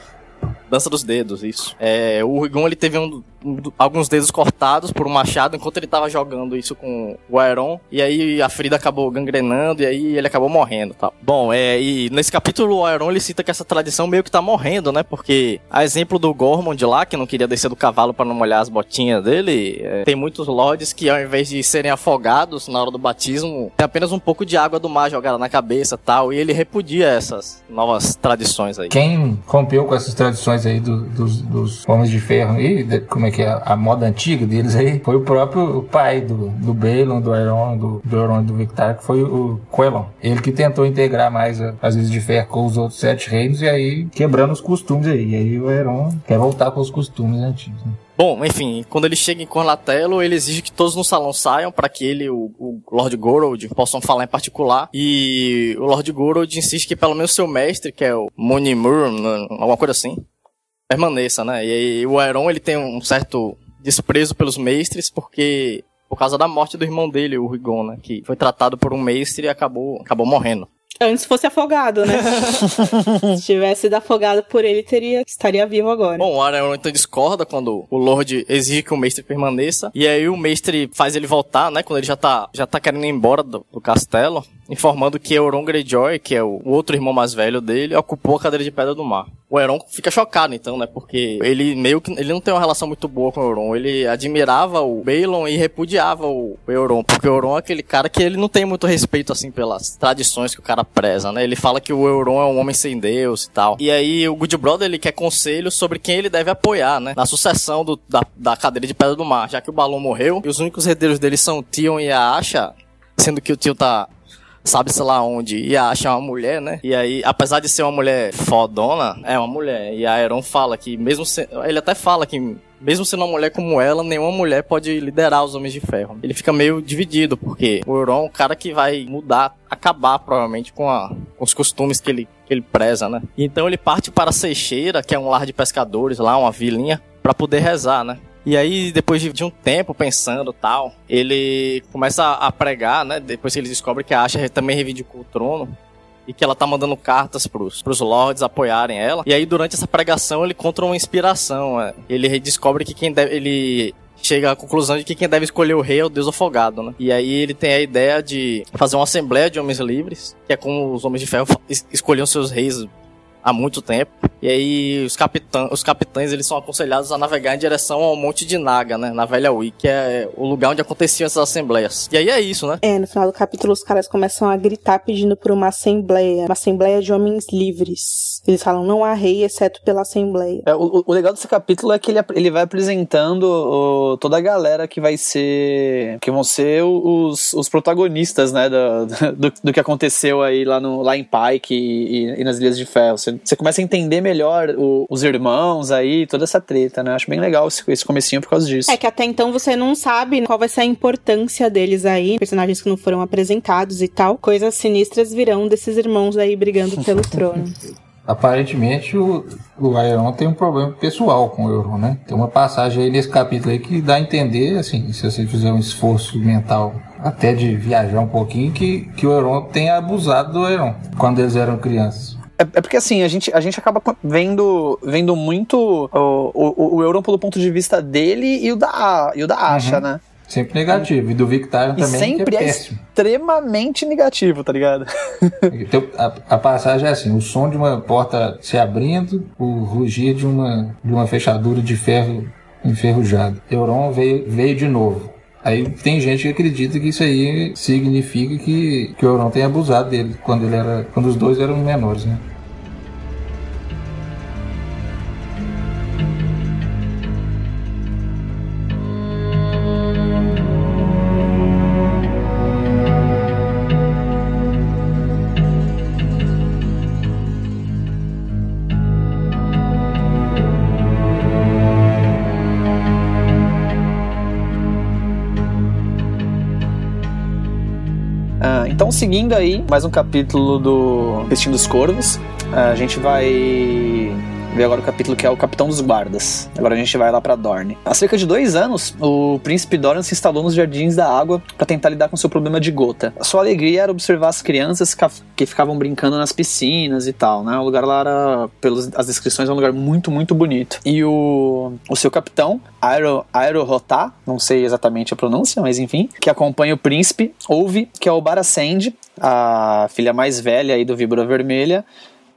Speaker 2: Dança dos dedos, isso. É, o Rigon ele teve um- um- alguns dedos cortados por um machado enquanto ele tava jogando isso com o Aeron. E aí a ferida acabou gangrenando e aí ele acabou morrendo tal. Bom, é, e nesse capítulo o Aeron ele cita que essa tradição meio que tá morrendo, né? Porque, a exemplo do Gormond lá, que não queria descer do cavalo para não molhar as botinhas dele, é, tem muitos lords que ao invés de serem afogados na hora do batismo, tem apenas um pouco de água do mar jogada na cabeça tal. E ele repudia essas novas tradições aí.
Speaker 3: Quem rompeu com essas tradições aí do- dos, dos homens de ferro e de- como é que é a moda antiga deles aí foi o próprio pai do, do Balon, do Aeron, do, do Euron e do Victar, que foi o Quelon. Ele que tentou integrar mais as ilhas de ferro com os outros sete reinos e aí quebrando os costumes aí. E aí o Aeron quer voltar com os costumes antigos. né?
Speaker 2: Bom, enfim, quando ele chega em Cornatello, ele exige que todos no salão saiam para que ele o, o Lord Gorold possam falar em particular. E o Lord Gorold insiste que pelo menos seu mestre, que é o Monimur, alguma coisa assim, permaneça, né? E aí o Aeron, ele tem um certo desprezo pelos mestres porque por causa da morte do irmão dele, o Rigon, né, que foi tratado por um mestre e acabou acabou morrendo.
Speaker 1: Antes fosse afogado, né? Se tivesse sido afogado por ele, teria estaria vivo agora.
Speaker 2: Bom, o Aragorn então discorda quando o Lorde exige que o mestre permaneça. E aí o mestre faz ele voltar, né? Quando ele já tá, já tá querendo ir embora do, do castelo. Informando que Euron Greyjoy, que é o outro irmão mais velho dele, ocupou a cadeira de pedra do mar. O Euron fica chocado, então, né? Porque ele meio que... Ele não tem uma relação muito boa com o Euron. Ele admirava o Balon e repudiava o Euron. Porque o Euron é aquele cara que ele não tem muito respeito, assim, pelas tradições que o cara preza, né? Ele fala que o Euron é um homem sem Deus e tal. E aí o Good Brother, ele quer conselho sobre quem ele deve apoiar, né? Na sucessão do, da, da cadeira de pedra do mar. Já que o Balon morreu e os únicos herdeiros dele são o Tion e a Asha, sendo que o Tion tá sabe-se lá onde, e acha uma mulher, né? E aí, apesar de ser uma mulher fodona, é uma mulher. E a Aeron fala que, mesmo se, ele até fala que, mesmo sendo uma mulher como ela, nenhuma mulher pode liderar os Homens de Ferro. Ele fica meio dividido, porque o Euron é um cara que vai mudar, acabar provavelmente com, a, com os costumes que ele, que ele preza, né? Então ele parte para Seixeira, que é um lar de pescadores lá, uma vilinha, para poder rezar, né? E aí, depois de, um tempo pensando tal, ele começa a pregar, né? Depois que ele descobre que a Asha também reivindicou o trono. E que ela tá mandando cartas pros, pros lords apoiarem ela. E aí, durante essa pregação, ele encontra uma inspiração. É. Ele descobre que quem deve. Ele chega à conclusão de que quem deve escolher o rei é o deus afogado, né? E aí ele tem a ideia de fazer uma assembleia de homens livres, que é como os homens de ferro escolhiam seus reis há muito tempo. E aí os, capitã, os capitães eles são aconselhados a navegar em direção ao Monte de Naga, né? Na Velha Wii, que é o lugar onde aconteciam essas assembleias. E aí é isso, né?
Speaker 1: É, no final do capítulo os caras começam a gritar pedindo por uma assembleia, uma assembleia de homens livres. Eles falam, não há rei exceto pela assembleia.
Speaker 4: É, o, o, legal desse capítulo é que ele, ele vai apresentando o, toda a galera que vai ser, que vão ser os, os protagonistas, né, do, do, do, que aconteceu aí lá, no, lá em Pike e, e, e nas Ilhas de Ferro. Você, você começa a entender melhor o, os irmãos aí, toda essa treta, né? Acho bem legal esse, esse comecinho por causa disso.
Speaker 1: É que até então você não sabe qual vai ser a importância deles aí, personagens que não foram apresentados e tal. Coisas sinistras virão desses irmãos aí brigando pelo trono.
Speaker 3: Aparentemente o, o Aeron tem um problema pessoal com o Euron, né? Tem uma passagem aí nesse capítulo aí que dá a entender, assim, se você fizer um esforço mental até de viajar um pouquinho, que, que o Euron tenha abusado do Aeron quando eles eram crianças.
Speaker 4: É, é, porque assim, a gente, a gente acaba vendo, vendo muito o, o, o Euron pelo ponto de vista dele e o da, e o da Asha, uhum. né?
Speaker 3: Sempre negativo. E do Victorian também,
Speaker 4: sempre
Speaker 3: que é,
Speaker 4: é extremamente negativo, tá ligado?
Speaker 3: Então, a, a, passagem é assim: o som de uma porta se abrindo, o rugir de uma, de uma fechadura de ferro enferrujado. Euron veio, veio de novo. Aí tem gente que acredita que isso aí significa que, que o Euron tem abusado dele quando ele era. quando os dois eram menores, né?
Speaker 4: Então, seguindo aí, mais um capítulo do Festim dos Corvos. A gente vai ver agora o capítulo que é o Capitão dos Guardas. Agora a gente vai lá para Dorne. Há cerca de dois anos, o príncipe Doran se instalou nos Jardins da Água para tentar lidar com seu problema de gota. A sua alegria era observar as crianças que ficavam brincando nas piscinas e tal, né? O lugar lá era, pelas as descrições, é um lugar muito, muito bonito. E o, o seu capitão, Aero, Aero Rotá, não sei exatamente a pronúncia, mas enfim, que acompanha o príncipe, ouve que é o Barasend, a filha mais velha aí do Víbora Vermelha,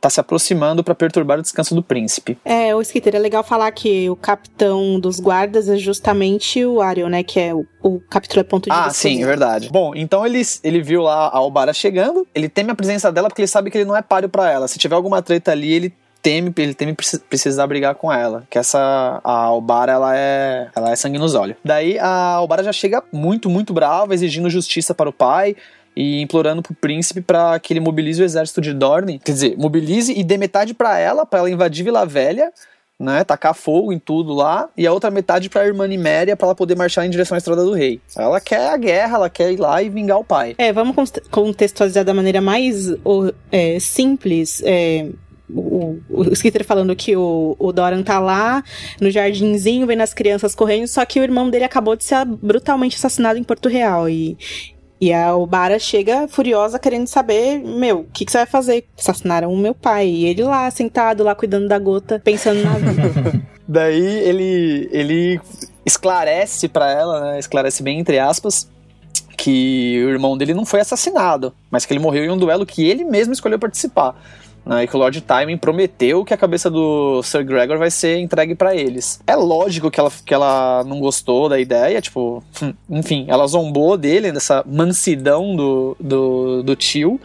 Speaker 4: tá se aproximando para perturbar o descanso do príncipe.
Speaker 1: É, o Skitter, é legal falar que o capitão dos guardas é justamente o Ariel, né? Que é o, o capítulo é ponto de
Speaker 4: Ah, sim, é verdade. Bom, então ele, ele viu lá a Albara chegando, ele teme a presença dela porque ele sabe que ele não é páreo para ela. Se tiver alguma treta ali, ele teme, ele teme precisar brigar com ela. Que essa a Albara ela é, ela é sangue nos olhos. Daí a Albara já chega muito, muito brava, exigindo justiça para o pai e implorando pro príncipe para que ele mobilize o exército de Dorne, quer dizer, mobilize e dê metade para ela, para ela invadir Vila Velha, né, tacar fogo em tudo lá, e a outra metade para a irmã Niméria para ela poder marchar em direção à Estrada do Rei. Ela quer a guerra, ela quer ir lá e vingar o pai.
Speaker 1: É, vamos contextualizar da maneira mais é, simples. É, o, o, Skitter falando que o, o Doran tá lá no jardinzinho, vendo as crianças correndo, só que o irmão dele acabou de ser brutalmente assassinado em Porto Real. E, E a Obara chega furiosa querendo saber, meu, o que, que você vai fazer? Assassinaram o meu pai. E ele lá, sentado, lá cuidando da gota, pensando na vida.
Speaker 4: Daí ele, ele esclarece para ela, né, esclarece bem entre aspas, que o irmão dele não foi assassinado, mas que ele morreu em um duelo que ele mesmo escolheu participar. Né, e que o Lord Timing prometeu que a cabeça do Sir Gregor vai ser entregue para eles. É lógico que ela, que ela não gostou da ideia, tipo, enfim, ela zombou dele nessa mansidão do, do, do tio,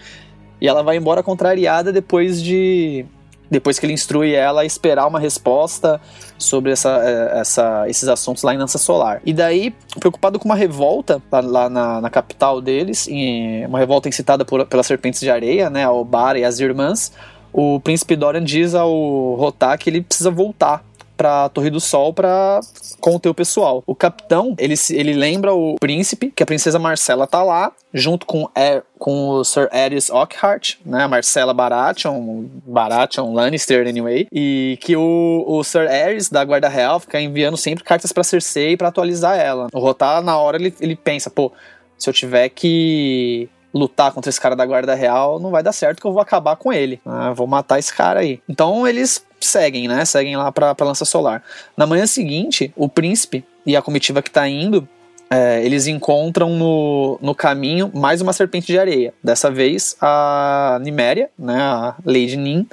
Speaker 4: e ela vai embora contrariada depois de depois que ele instrui ela a esperar uma resposta sobre essa, é, essa, esses assuntos lá em Lança Solar. E daí, preocupado com uma revolta lá, lá na, na, capital deles, em, uma revolta incitada por, pelas serpentes de areia, né, a Obara e as irmãs, o príncipe Dorian diz ao Rotar que ele precisa voltar pra Torre do Sol para conter o pessoal. O capitão, ele, ele lembra o príncipe, que a princesa Marcela tá lá, junto com, er, com o Sir Aerys Ockhart, né, a Marcela Baratheon, Baratheon Lannister anyway, e que o, o Sir Aerys da Guarda Real fica enviando sempre cartas para Cersei para atualizar ela. O Rotar, na hora, ele, ele pensa, pô, se eu tiver que lutar contra esse cara da guarda real, não vai dar certo que eu vou acabar com ele. Ah, vou matar esse cara aí. Então eles seguem, né? Seguem lá pra, pra lança solar. Na manhã seguinte, o príncipe e a comitiva que tá indo. É, eles encontram no, no caminho mais uma serpente de areia. Dessa vez, a Niméria, né, a Lady Nin,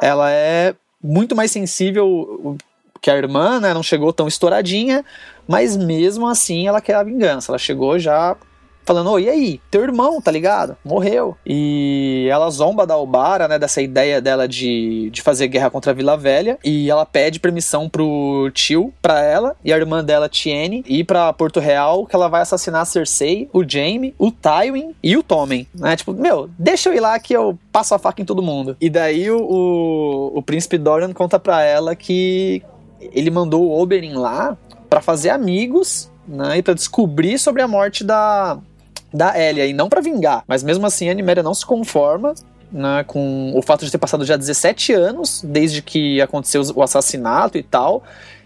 Speaker 4: ela é muito mais sensível que a irmã, né, não chegou tão estouradinha, mas mesmo assim ela quer a vingança. Ela chegou já falando, ô, e aí? Teu irmão, tá ligado? Morreu. E ela zomba da Obara, né, dessa ideia dela de, de fazer guerra contra a Vila Velha, e ela pede permissão pro tio, pra ela, e a irmã dela, Tiene, ir pra Porto Real, que ela vai assassinar a Cersei, o Jaime, o Tywin e o Tommen, né, tipo, meu, deixa eu ir lá que eu passo a faca em todo mundo. E daí o, o, o príncipe Dorian conta pra ela que ele mandou o Oberyn lá para fazer amigos né, e para descobrir sobre a morte da, da Elia, e não para vingar. Mas mesmo assim, a Niméria não se conforma né, com o fato de ter passado já 17 anos desde que aconteceu o assassinato e tal.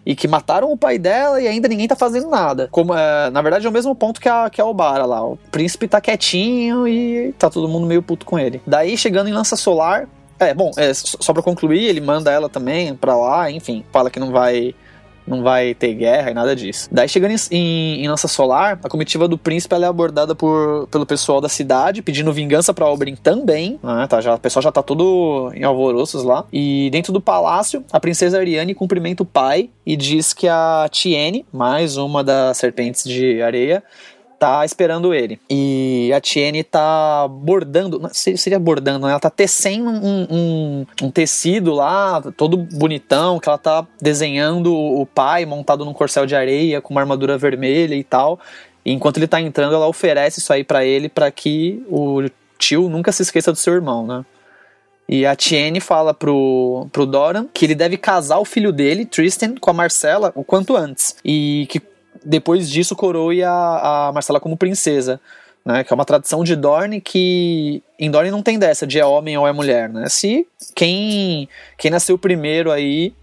Speaker 4: E que mataram o pai dela e ainda ninguém tá fazendo nada. Como, é, na verdade, é o mesmo ponto que a, que a Obara lá. O príncipe tá quietinho e tá todo mundo meio puto com ele. Daí, chegando em Lança Solar, é, bom, é, só pra concluir, ele manda ela também pra lá, enfim, fala que não vai não vai ter guerra e nada disso. Daí, chegando em, em, Lança Solar, a comitiva do príncipe é abordada por, pelo pessoal da cidade, pedindo vingança pra Oberyn também. Né, tá, já, o pessoal já tá todo em alvoroços lá. E dentro do palácio, a princesa Ariane cumprimenta o pai e diz que a Tiene, mais uma das serpentes de areia, tá esperando ele. E a Tiene tá bordando, seria bordando, né? Ela tá tecendo um, um, um, tecido lá, todo bonitão, que ela tá desenhando o pai montado num corcel de areia com uma armadura vermelha e tal. E enquanto ele tá entrando, ela oferece isso aí para ele para que o tio nunca se esqueça do seu irmão, né? E a Tiene fala pro, pro Doran que ele deve casar o filho dele, Tristan, com a Marcela o quanto antes. E que depois disso coroe a, a Marcela como princesa. Né, que é uma tradição de Dorne que em Dorne não tem dessa de é homem ou é mulher, né? Se quem quem nasceu primeiro aí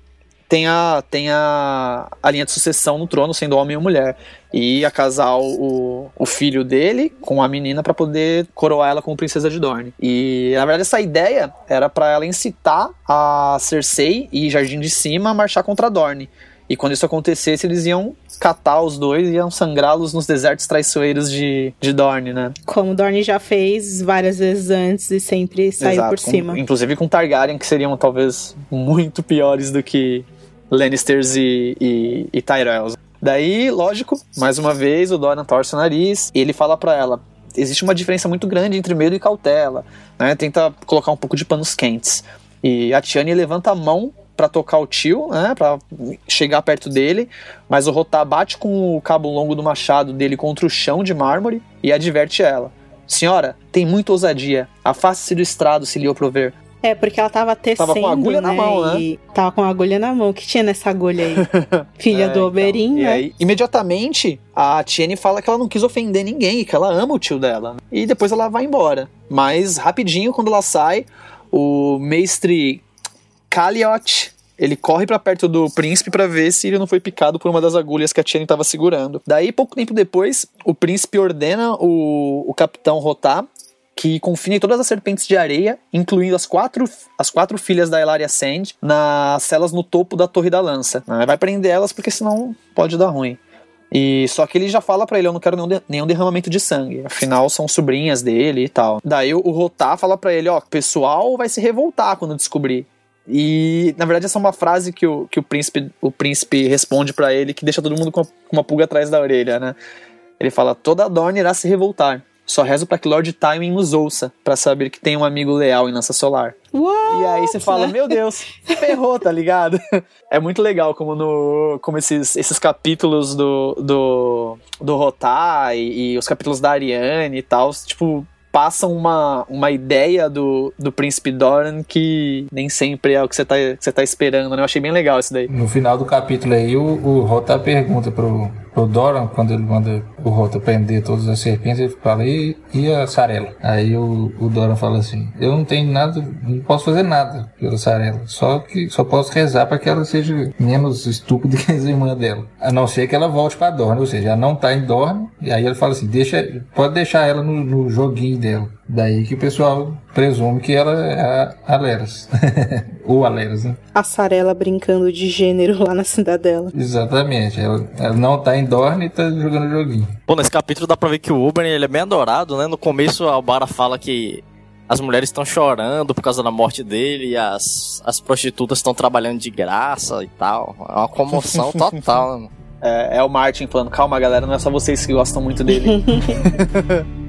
Speaker 4: tem a, tem a, a linha de sucessão no trono sendo homem ou mulher e ia casar o, o filho dele com a menina para poder coroar ela como princesa de Dorne. E na verdade essa ideia era para ela incitar a Cersei e Jardim de Cima a marchar contra Dorne. E quando isso acontecesse, eles iam catar os dois e iam sangrá-los nos desertos traiçoeiros de, de Dorne, né?
Speaker 1: Como Dorne já fez várias vezes antes e sempre saiu
Speaker 4: Exato,
Speaker 1: por
Speaker 4: com,
Speaker 1: cima.
Speaker 4: Inclusive com Targaryen, que seriam talvez muito piores do que Lannisters e, e, e Tyrells. Daí, lógico, mais uma vez o Doran torce o nariz e ele fala para ela: existe uma diferença muito grande entre medo e cautela, né? Tenta colocar um pouco de panos quentes. E a Tiane levanta a mão para tocar o tio, né, para chegar perto dele, mas o Rotar bate com o cabo longo do machado dele contra o chão de mármore e adverte ela. Senhora, tem muita ousadia. Afaste-se do estrado se lhe oprover.
Speaker 1: É, porque ela tava tecendo,
Speaker 4: Tava com a agulha
Speaker 1: né?
Speaker 4: na mão, né?
Speaker 1: E tava com a agulha na mão. O que tinha nessa agulha aí? Filha
Speaker 4: É,
Speaker 1: do
Speaker 4: então.
Speaker 1: Oberyn,
Speaker 4: E
Speaker 1: né?
Speaker 4: aí, imediatamente, a Tiene fala que ela não quis ofender ninguém, que ela ama o tio dela. E depois ela vai embora. Mas, rapidinho, quando ela sai, o mestre Kaliot, ele corre para perto do príncipe para ver se ele não foi picado por uma das agulhas que a Tiene estava segurando. Daí, pouco tempo depois, o príncipe ordena o, o capitão Rotar que confine todas as serpentes de areia, incluindo as quatro, as quatro filhas da Elaria Sand, nas celas no topo da Torre da Lança. Vai prender elas porque senão pode dar ruim. E só que ele já fala para ele, eu não quero nenhum, de, nenhum derramamento de sangue. Afinal, são sobrinhas dele e tal. Daí o, o Rotar fala para ele, ó, o pessoal vai se revoltar quando descobrir. E, na verdade, essa é uma frase que o, que o príncipe o príncipe responde para ele que deixa todo mundo com uma, pulga atrás da orelha, né? Ele fala: toda Dorne irá se revoltar. Só rezo para que Lord Tywin nos ouça, para saber que tem um amigo leal em nossa solar.
Speaker 1: What?
Speaker 4: E aí você fala, meu Deus, ferrou, tá ligado? É muito legal como no como esses, esses capítulos do do, do Rotar e, e os capítulos da Ariane e tal, tipo, passam uma, uma ideia do, do príncipe Doran que nem sempre é o que você tá, que você tá esperando, né? Eu achei bem legal isso daí.
Speaker 3: No final do capítulo aí, o, o Rota pergunta pro, pro Doran, quando ele manda o Rota prender todas as serpentes, ele fala, e, e a Sarela? Aí o, o Doran fala assim, eu não tenho nada, não posso fazer nada pela Sarela, só que só posso rezar para que ela seja menos estúpida que as irmãs dela. A não ser que ela volte pra Dorne, ou seja, ela não tá em Dorne, e aí ele fala assim, deixa, pode deixar ela no, no joguinho dela. Daí que o pessoal presume que ela é a Aleras. Ou Aleras, né?
Speaker 1: A Sarela brincando de gênero lá na cidadela.
Speaker 3: Exatamente. Ela, ela não tá em Dorne e tá jogando joguinho.
Speaker 2: Pô, nesse capítulo dá pra ver que o Uber ele é bem adorado, né? No começo a Albara fala que as mulheres estão chorando por causa da morte dele e as, as prostitutas estão trabalhando de graça e tal. É uma comoção total, né?
Speaker 4: É, é o Martin falando, calma galera, não é só vocês que gostam muito dele.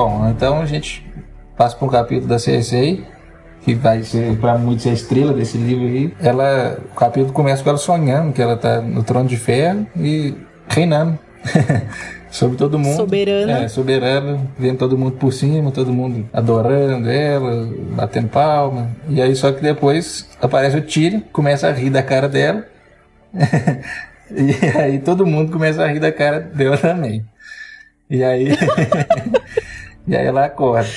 Speaker 3: Bom, então a gente passa para um capítulo da Cersei, que vai ser para muitos a estrela desse livro aí. Ela, o capítulo começa com ela sonhando que ela tá no trono de ferro e reinando sobre todo mundo.
Speaker 1: Soberana.
Speaker 3: É, soberana, vendo todo mundo por cima, todo mundo adorando ela, batendo palma. E aí só que depois aparece o Tyrion, começa a rir da cara dela. e aí todo mundo começa a rir da cara dela também. E aí E aí ela acorda.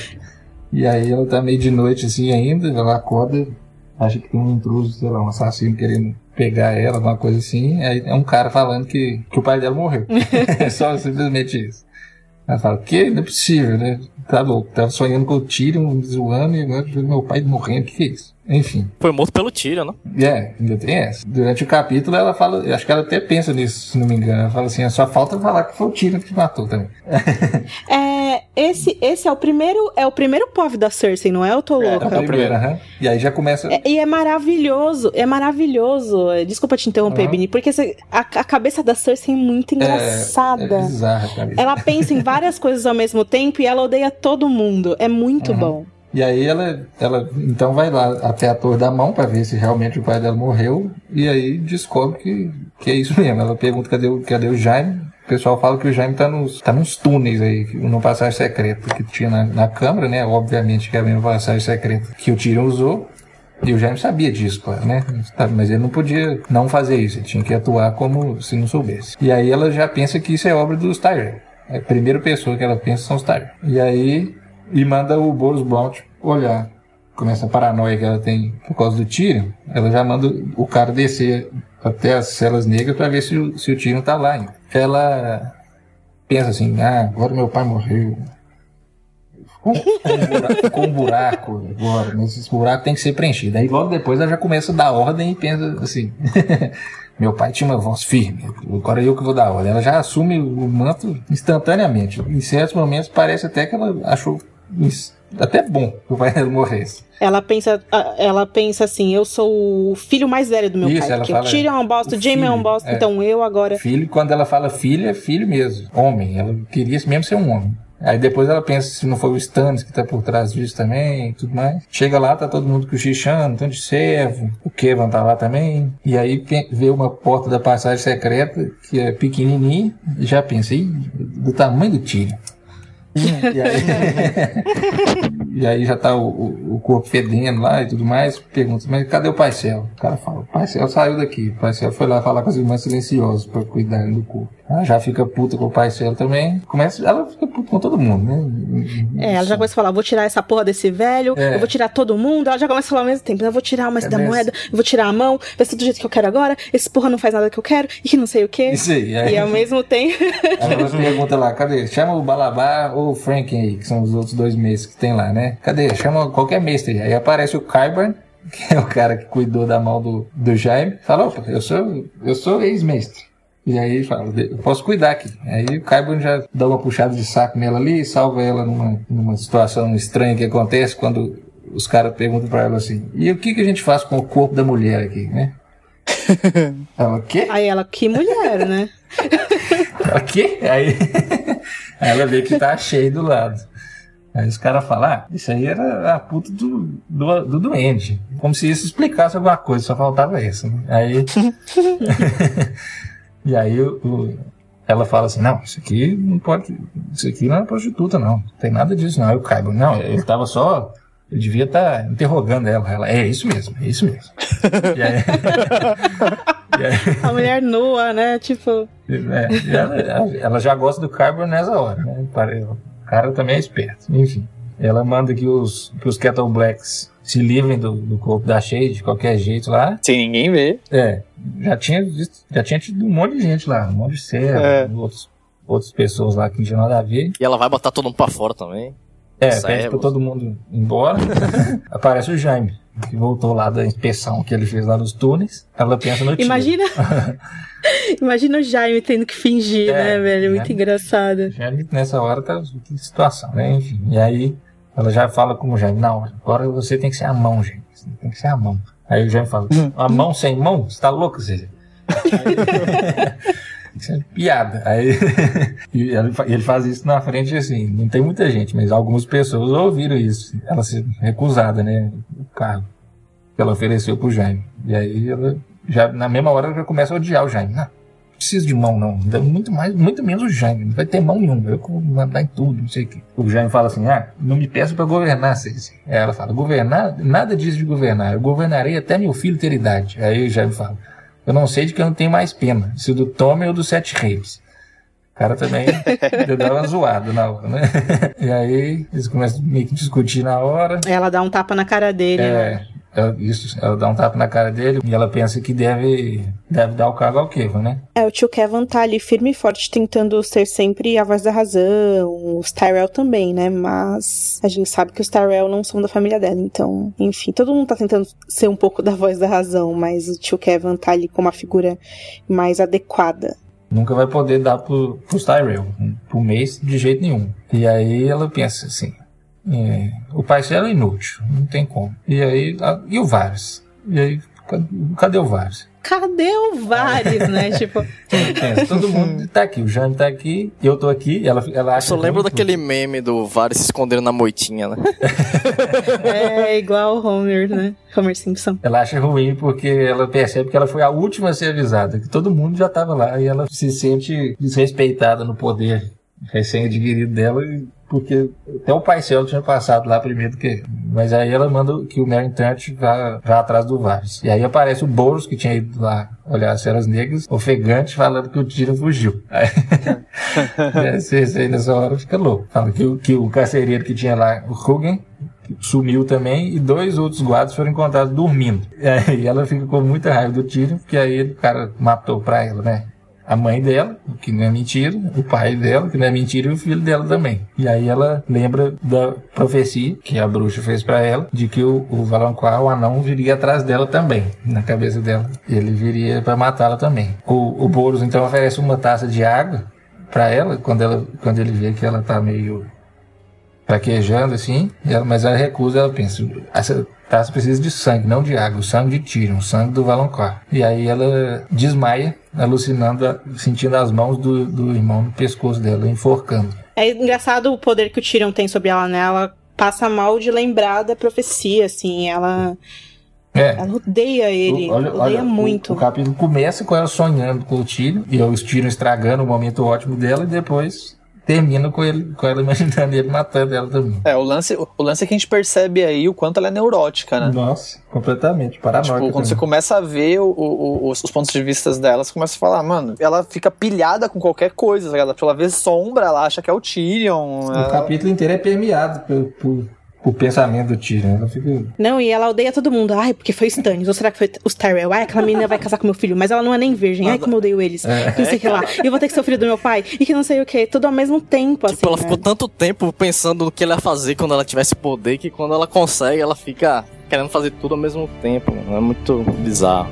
Speaker 3: E aí ela tá meio de noite assim ainda, ela acorda, acha que tem um intruso, sei lá, um assassino querendo pegar ela, alguma coisa assim. Aí é um cara falando que, que o pai dela morreu. é só simplesmente isso. Ela fala, que? Não é possível, né? Tá louco, tava sonhando com o Tyrion, zoando, e agora meu pai morrendo, o que, que é isso? Enfim.
Speaker 2: Foi morto pelo Tyrion, né?
Speaker 3: É, ainda tem essa. Durante o capítulo ela fala, acho que ela até pensa nisso, se não me engano. Ela fala assim, só falta falar que foi o Tyrion que matou também.
Speaker 1: É, esse, esse é o primeiro, é o primeiro POV da Cersei, não é? Eu tô louca.
Speaker 3: É, o primeiro, aham. E aí já começa...
Speaker 1: É, e é maravilhoso, é maravilhoso. Desculpa te interromper,
Speaker 3: Uhum.
Speaker 1: Bini, porque a, a cabeça da Cersei é muito engraçada.
Speaker 3: É, é bizarra, cara.
Speaker 1: Ela pensa em várias coisas ao mesmo tempo e ela odeia todo mundo. É muito
Speaker 3: Uhum.
Speaker 1: bom.
Speaker 3: E aí ela, ela então vai lá até a Torre da Mão para ver se realmente o pai dela morreu e aí descobre que, que é isso mesmo. Ela pergunta cadê o, cadê o Jaime. O pessoal fala que o Jaime tá nos, tá nos túneis aí, no passagem secreto que tinha na, na câmara, né? Obviamente que é a passagem secreta que o Tyrion usou. E o Jaime sabia disso, claro, né? Mas ele não podia não fazer isso, ele tinha que atuar como se não soubesse. E aí ela já pensa que isso é obra dos Tyrell. A primeira pessoa que ela pensa são os Tyrell. E aí, e manda o Boros Blount olhar. Com essa paranoia que ela tem por causa do Tyrion, ela já manda o cara descer até as celas negras para ver se o, se o Tyrion tá lá. Ela pensa assim, ah, agora meu pai morreu. Ficou um buraco, ficou um buraco agora, mas esse buraco tem que ser preenchido. Aí logo depois ela já começa a dar ordem e pensa assim: meu pai tinha uma voz firme, agora eu que vou dar ordem. Ela já assume o manto instantaneamente. Em certos momentos parece até que ela achou até bom que o pai dela morresse.
Speaker 1: Ela pensa, ela pensa assim: eu sou o filho mais velho do meu
Speaker 3: Isso,
Speaker 1: pai. Porque
Speaker 3: fala,
Speaker 1: o Tyrion é um bosta,
Speaker 3: o
Speaker 1: o Jaime é um bosta,
Speaker 3: é.
Speaker 1: então eu agora.
Speaker 3: Filho, quando ela fala filho, é filho mesmo, homem. Ela queria mesmo ser um homem. Aí depois ela pensa se não foi o Stannis que tá por trás disso também e tudo mais. Chega lá, tá todo mundo cochichando, tanto de servo, o Kevan tá lá também. E aí vê uma porta da passagem secreta que é pequenininha já pensa, Ih, do tamanho do Tyrion. E, aí, e aí já tá o, o, corpo fedendo lá e tudo mais. Pergunta, mas cadê o Paisel? O cara fala, o Paisel saiu daqui. O Paisel foi lá falar com as irmãs silenciosas pra cuidarem do corpo. Ela já fica puta com o Paisel também. Começa, ela fica puta com todo mundo, né?
Speaker 1: É, ela já começa a falar, vou tirar essa porra desse velho, é. eu vou tirar todo mundo. Ela já começa a falar ao mesmo tempo, eu vou tirar uma é da moeda, eu vou tirar a mão, vai ser do jeito que eu quero agora, esse porra não faz nada que eu quero, e que não sei o que.
Speaker 3: Isso aí. aí.
Speaker 1: E ao mesmo tempo...
Speaker 3: Ela pergunta lá, cadê? Chama o Balabar ou o Frank aí, que são os outros dois meses que tem lá, né? Cadê? Chama qualquer mestre. Aí aparece o Kyburn, que é o cara que cuidou da mão do, do Jaime. Fala, opa, eu sou, eu sou ex-mestre. E aí fala, eu posso cuidar aqui. Aí o Kyburn já dá uma puxada de saco nela ali, salva ela numa, numa situação estranha que acontece quando os caras perguntam pra ela assim, e o que, que a gente faz com o corpo da mulher aqui, né? ela, o quê?
Speaker 1: Aí ela, que mulher, né?
Speaker 3: ela, quê? Aí, aí ela vê que tá cheio do lado. Aí os caras falam, ah, isso aí era a puta do, do, do doente. Como se isso explicasse alguma coisa, só faltava isso. Né? Aí. E aí o, o, ela fala assim, não, isso aqui não pode. Isso aqui não é prostituta, não. Não tem nada disso, não. Aí o Caibo, não, ele tava só. Eu devia estar tá interrogando ela. Ela, é isso mesmo, é isso mesmo.
Speaker 1: e aí, e aí, a mulher nua, né? Tipo.
Speaker 3: É, ela, ela, já gosta do Carbon nessa hora, né? O cara também é esperto. Enfim. Ela manda que os, que os Kettle Blacks se livrem do, do corpo da Shade de qualquer jeito lá.
Speaker 4: Sem ninguém ver.
Speaker 3: É. Já tinha visto, já tinha tido um monte de gente lá, um monte de serra, é. outros, outras pessoas lá que não tinha nada a ver.
Speaker 2: E ela vai botar todo mundo pra fora também.
Speaker 3: É, pede pra todo mundo ir embora. Aparece o Jaime, que voltou lá da inspeção que ele fez lá nos túneis. Ela pensa no tio.
Speaker 1: Imagina. Imagina o Jaime tendo que fingir, é, né, velho? Muito Jaime, engraçado.
Speaker 3: Jaime nessa hora tá que situação, né? Enfim. E aí ela já fala com o Jaime, não, agora você tem que ser a mão, Jaime. Você tem que ser a mão. Aí o Jaime fala, a mão sem mão? Você tá louco, é piada. Aí ele faz isso na frente assim, não tem muita gente, mas algumas pessoas ouviram isso. Ela ser recusada, né? O cargo que ela ofereceu pro Jaime. E aí ela já na mesma hora já começa a odiar o Jaime. Não, preciso de mão, não. Muito mais, muito menos o Jaime. Não vai ter mão nenhuma. Eu vou mandar em tudo, não sei o quê. O Jaime fala assim: ah, não me peça para governar. Aí ela fala: governar? Nada disso de governar. Eu governarei até meu filho ter idade. Aí o Jaime fala: eu não sei de quem eu tenho mais pena, se do Tommy ou do Sete Reis. O cara também deu uma zoada na hora, né? E aí eles começam meio que discutir na hora.
Speaker 1: Ela dá um tapa na cara dele. É,
Speaker 3: né? Ela, isso, ela dá um tapa na cara dele e ela pensa que deve, deve dar o cargo ao Kevin, né?
Speaker 1: É, o tio Kevin tá ali firme e forte tentando ser sempre a voz da razão, os Tyrell também, né? Mas a gente sabe que os Tyrell não são da família dela, então, enfim, todo mundo tá tentando ser um pouco da voz da razão, mas o tio Kevin tá ali como a figura mais adequada
Speaker 3: nunca vai poder dar pro, pros Tyrell, pro mês de jeito nenhum. E aí ela pensa assim, é, o parceiro é inútil, não tem como. E aí, a, e o Vares? E aí, cadê o Vares?
Speaker 1: Cadê o Vares, né? tipo.
Speaker 3: Pensa, todo mundo tá aqui, o Jane tá aqui, eu tô aqui, ela, ela acha.
Speaker 2: Eu só lembro daquele meme do Vares se escondendo na moitinha, né?
Speaker 1: é igual o Homer, né? Homer Simpson.
Speaker 3: Ela acha ruim porque ela percebe que ela foi a última a ser avisada, que todo mundo já tava lá e ela se sente desrespeitada no poder recém-adquirido dela porque até o Paisel tinha passado lá primeiro que mas aí ela manda que o Mary Trant vá, vá atrás do Varys. E aí aparece o Boros, que tinha ido lá olhar as ceras negras, ofegante, falando que o Tyrion fugiu. Aí, aí nessa hora fica louco. Fala que, que o carcereiro que tinha lá, o Hugen, sumiu também e dois outros guardas foram encontrados dormindo. E aí ela fica com muita raiva do Tyrion, porque aí o cara matou pra ela, né? A mãe dela, que não é mentira, o pai dela, que não é mentira, e o filho dela também. E aí ela lembra da profecia que a bruxa fez para ela, de que o, o o anão, viria atrás dela também, na cabeça dela. Ele viria para matá-la também. O, o Boros então oferece uma taça de água para ela, quando, ela, quando ele vê que ela tá meio fraquejando assim, ela, mas ela recusa, ela pensa, essa taça precisa de sangue, não de água, o sangue de Tyrion, o sangue do Valonqor. E aí ela desmaia, alucinando, sentindo as mãos do, do irmão no pescoço dela, enforcando.
Speaker 1: É engraçado o poder que o Tyrion tem sobre ela, né? Ela passa mal de lembrar da profecia, assim, ela... É. Ela odeia ele, olha, odeia olha, muito.
Speaker 3: O, o, capítulo começa com ela sonhando com o Tyrion, e o Tyrion estragando o momento ótimo dela, e depois termina com, ele, com ela imaginando ele matando ela também.
Speaker 4: É, o lance, o lance é que a gente percebe aí o quanto ela é neurótica, né?
Speaker 3: Nossa, completamente, paranoica.
Speaker 4: Tipo, quando você
Speaker 3: também.
Speaker 4: começa a ver o- o- os, os pontos de vista dela, você começa a falar, mano, ela fica pilhada com qualquer coisa, ligado? Tipo, ela vê sombra, ela acha que é o Tyrion.
Speaker 3: O
Speaker 4: ela-
Speaker 3: capítulo inteiro é permeado por, por, por pensamento do Tyrion. Ela fica...
Speaker 1: Não, e ela odeia todo mundo. Ai, porque foi o Stannis. Ou será que foi os Tyrell? Ai, aquela menina vai casar com meu filho. Mas ela não é nem virgem. Ai, como eu odeio eles. Que não sei o que lá. E eu vou ter que ser o filho do meu pai. E que não sei o que. Tudo ao mesmo tempo, assim.
Speaker 2: Tipo, ela
Speaker 1: né?
Speaker 2: ficou tanto tempo pensando no que ela ia fazer quando ela tivesse poder que quando ela consegue, ela fica querendo fazer tudo ao mesmo tempo. mano. É muito bizarro.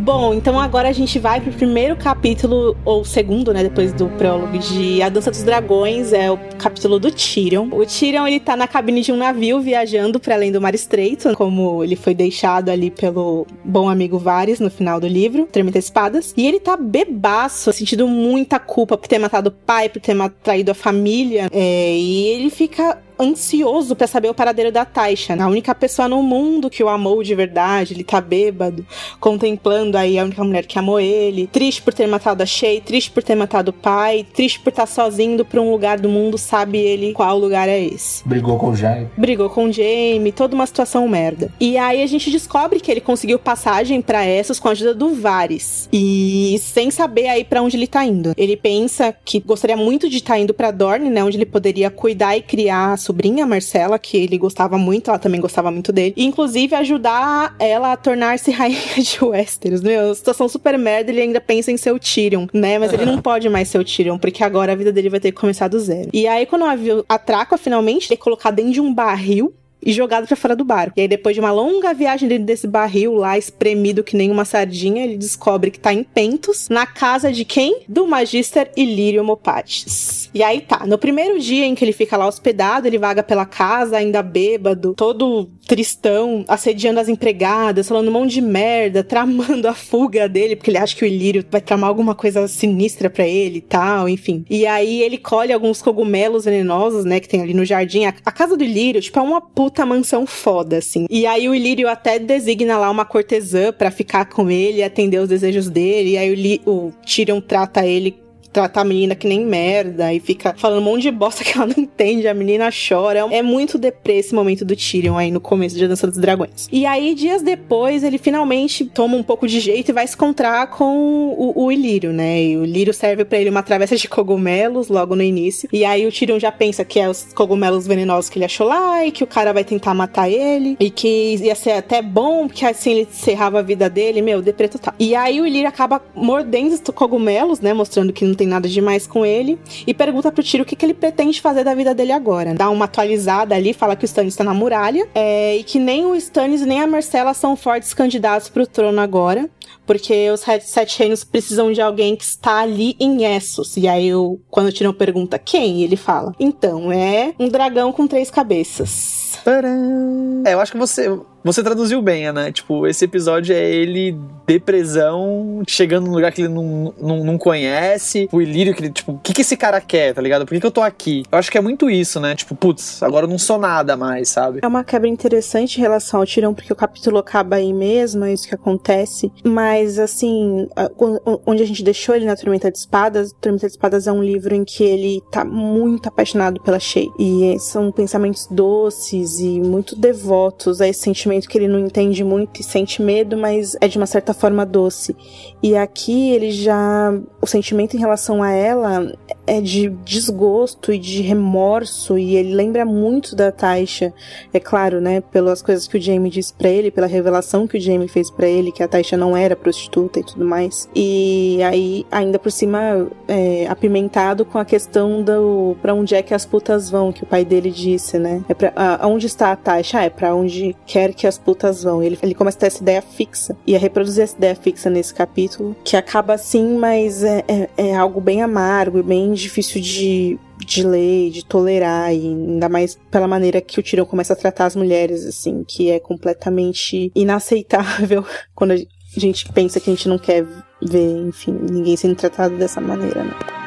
Speaker 1: Bom, então agora a gente vai pro primeiro capítulo, ou segundo, né, depois do prólogo de A Dança dos Dragões, é o capítulo do Tyrion. O Tyrion, ele tá na cabine de um navio viajando para além do Mar Estreito, como ele foi deixado ali pelo bom amigo Varys no final do livro, Tremenda Espadas. E ele tá bebaço, sentindo muita culpa por ter matado o pai, por ter traído a família, é, e ele fica ansioso pra saber o paradeiro da Taisha, né? a única pessoa no mundo que o amou de verdade, ele tá bêbado, contemplando aí a única mulher que amou ele, triste por ter matado a Shay, triste por ter matado o pai, triste por estar sozinho indo pra um lugar do mundo, sabe ele qual lugar é esse.
Speaker 3: Brigou com o Jaime.
Speaker 1: Brigou com o Jaime, toda uma situação merda. E aí a gente descobre que ele conseguiu passagem pra Essos com a ajuda do Varys. E sem saber aí pra onde ele tá indo. Ele pensa que gostaria muito de estar indo pra Dorne, né, onde ele poderia cuidar e criar a sobrinha Marcela, que ele gostava muito, ela também gostava muito dele. E, inclusive ajudar ela a tornar-se rainha de Westeros. Meu, situação super merda, ele ainda pensa em ser o Tyrion, né? Mas ele não pode mais ser o Tyrion, porque agora a vida dele vai ter que começar do zero. E aí, quando o navio atraca, finalmente, ele é colocado dentro de um barril e jogado pra fora do barco. E aí, depois de uma longa viagem dentro desse barril lá, espremido que nem uma sardinha, ele descobre que tá em Pentos, na casa de quem? Do Magister Ilírio Mopatis. E aí tá, no primeiro dia em que ele fica lá hospedado, ele vaga pela casa, ainda bêbado, todo tristão, assediando as empregadas, falando um monte de merda, tramando a fuga dele, porque ele acha que o Ilírio vai tramar alguma coisa sinistra pra ele e tal, enfim. E aí ele colhe alguns cogumelos venenosos, né, que tem ali no jardim. A casa do Ilírio, tipo, é uma puta mansão foda, assim. E aí o Ilírio até designa lá uma cortesã pra ficar com ele, atender os desejos dele. E aí o, o Tyrion trata ele trata a menina que nem merda e fica falando um monte de bosta que ela não entende, a menina chora. É muito deprê esse momento do Tyrion aí no começo de A Dança dos Dragões. E aí, dias depois, ele finalmente toma um pouco de jeito e vai se encontrar com o, o Ilírio, né? E o Ilírio serve pra ele uma travessa de cogumelos logo no início. E aí o Tyrion já pensa que é os cogumelos venenosos que ele achou lá e que o cara vai tentar matar ele e que ia ser até bom, porque assim ele encerrava a vida dele, meu, deprê total. E aí o Ilírio acaba mordendo os cogumelos, né? Mostrando que não tem nada demais com ele. E pergunta pro Tyrion o que, que ele pretende fazer da vida dele agora. Dá uma atualizada ali, fala que o Stannis tá na muralha. é, e que nem o Stannis nem a Marcela são fortes candidatos pro trono agora. Porque os Sete- Reinos precisam de alguém que está ali em Essos. E aí, eu, quando o Tyrion pergunta quem, ele fala: Então, é um dragão com três cabeças.
Speaker 4: Tcharam! É, eu acho que você, você traduziu bem, Ana. Tipo, esse episódio é ele depressão, chegando num lugar que ele não, não, não conhece. O Ilírio, que ele, tipo, o que, que esse cara quer, tá ligado? Por que, que eu tô aqui? Eu acho que é muito isso, né? Tipo, putz, agora eu não sou nada mais, sabe?
Speaker 1: É uma quebra interessante em relação ao Tirão, porque o capítulo acaba aí mesmo, é isso que acontece. Mas, assim, a- o- onde a gente deixou ele na Tormenta de Espadas, Tormenta de Espadas é um livro em que ele tá muito apaixonado pela Shay. E são pensamentos doces e muito devotos a esse sentimento que ele não entende muito e sente medo, mas é de uma certa forma doce. E aqui ele já. O sentimento em relação a ela é de desgosto e de remorso, e ele lembra muito da Taisha. É claro, né? Pelas coisas que o Jamie disse pra ele, pela revelação que o Jamie fez pra ele, que a Taisha não era prostituta e tudo mais. E aí, ainda por cima, é, apimentado com a questão do pra onde é que as putas vão, que o pai dele disse, né? É pra, a- aonde está a Taisha? Ah, é pra onde quer que as putas vão. Ele, ele começa a ter essa ideia fixa. E a reproduzir essa ideia fixa nesse capítulo, que acaba assim, mas é, é, é algo bem amargo e bem difícil de, de ler, de tolerar, e ainda mais pela maneira que o Tyrion começa a tratar as mulheres, assim, que é completamente inaceitável quando a gente pensa que a gente não quer ver, enfim, ninguém sendo tratado dessa maneira, né?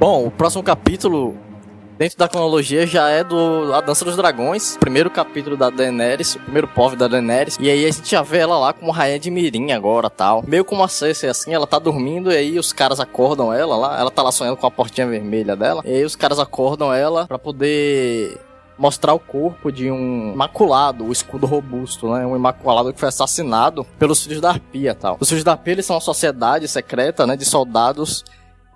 Speaker 2: Bom, o próximo capítulo, dentro da cronologia, já é do A Dança dos Dragões. Primeiro capítulo da Daenerys, o primeiro POV da Daenerys. E aí a gente já vê ela lá como rainha de Mirim agora, tal. Meio como a Cersei, assim, ela tá dormindo e aí os caras acordam ela lá. Ela tá lá sonhando com a portinha vermelha dela. E aí os caras acordam ela pra poder mostrar o corpo de um imaculado, o escudo robusto, né? Um imaculado que foi assassinado pelos filhos da Arpia, tal. Os filhos da Arpia, eles são uma sociedade secreta, né, de soldados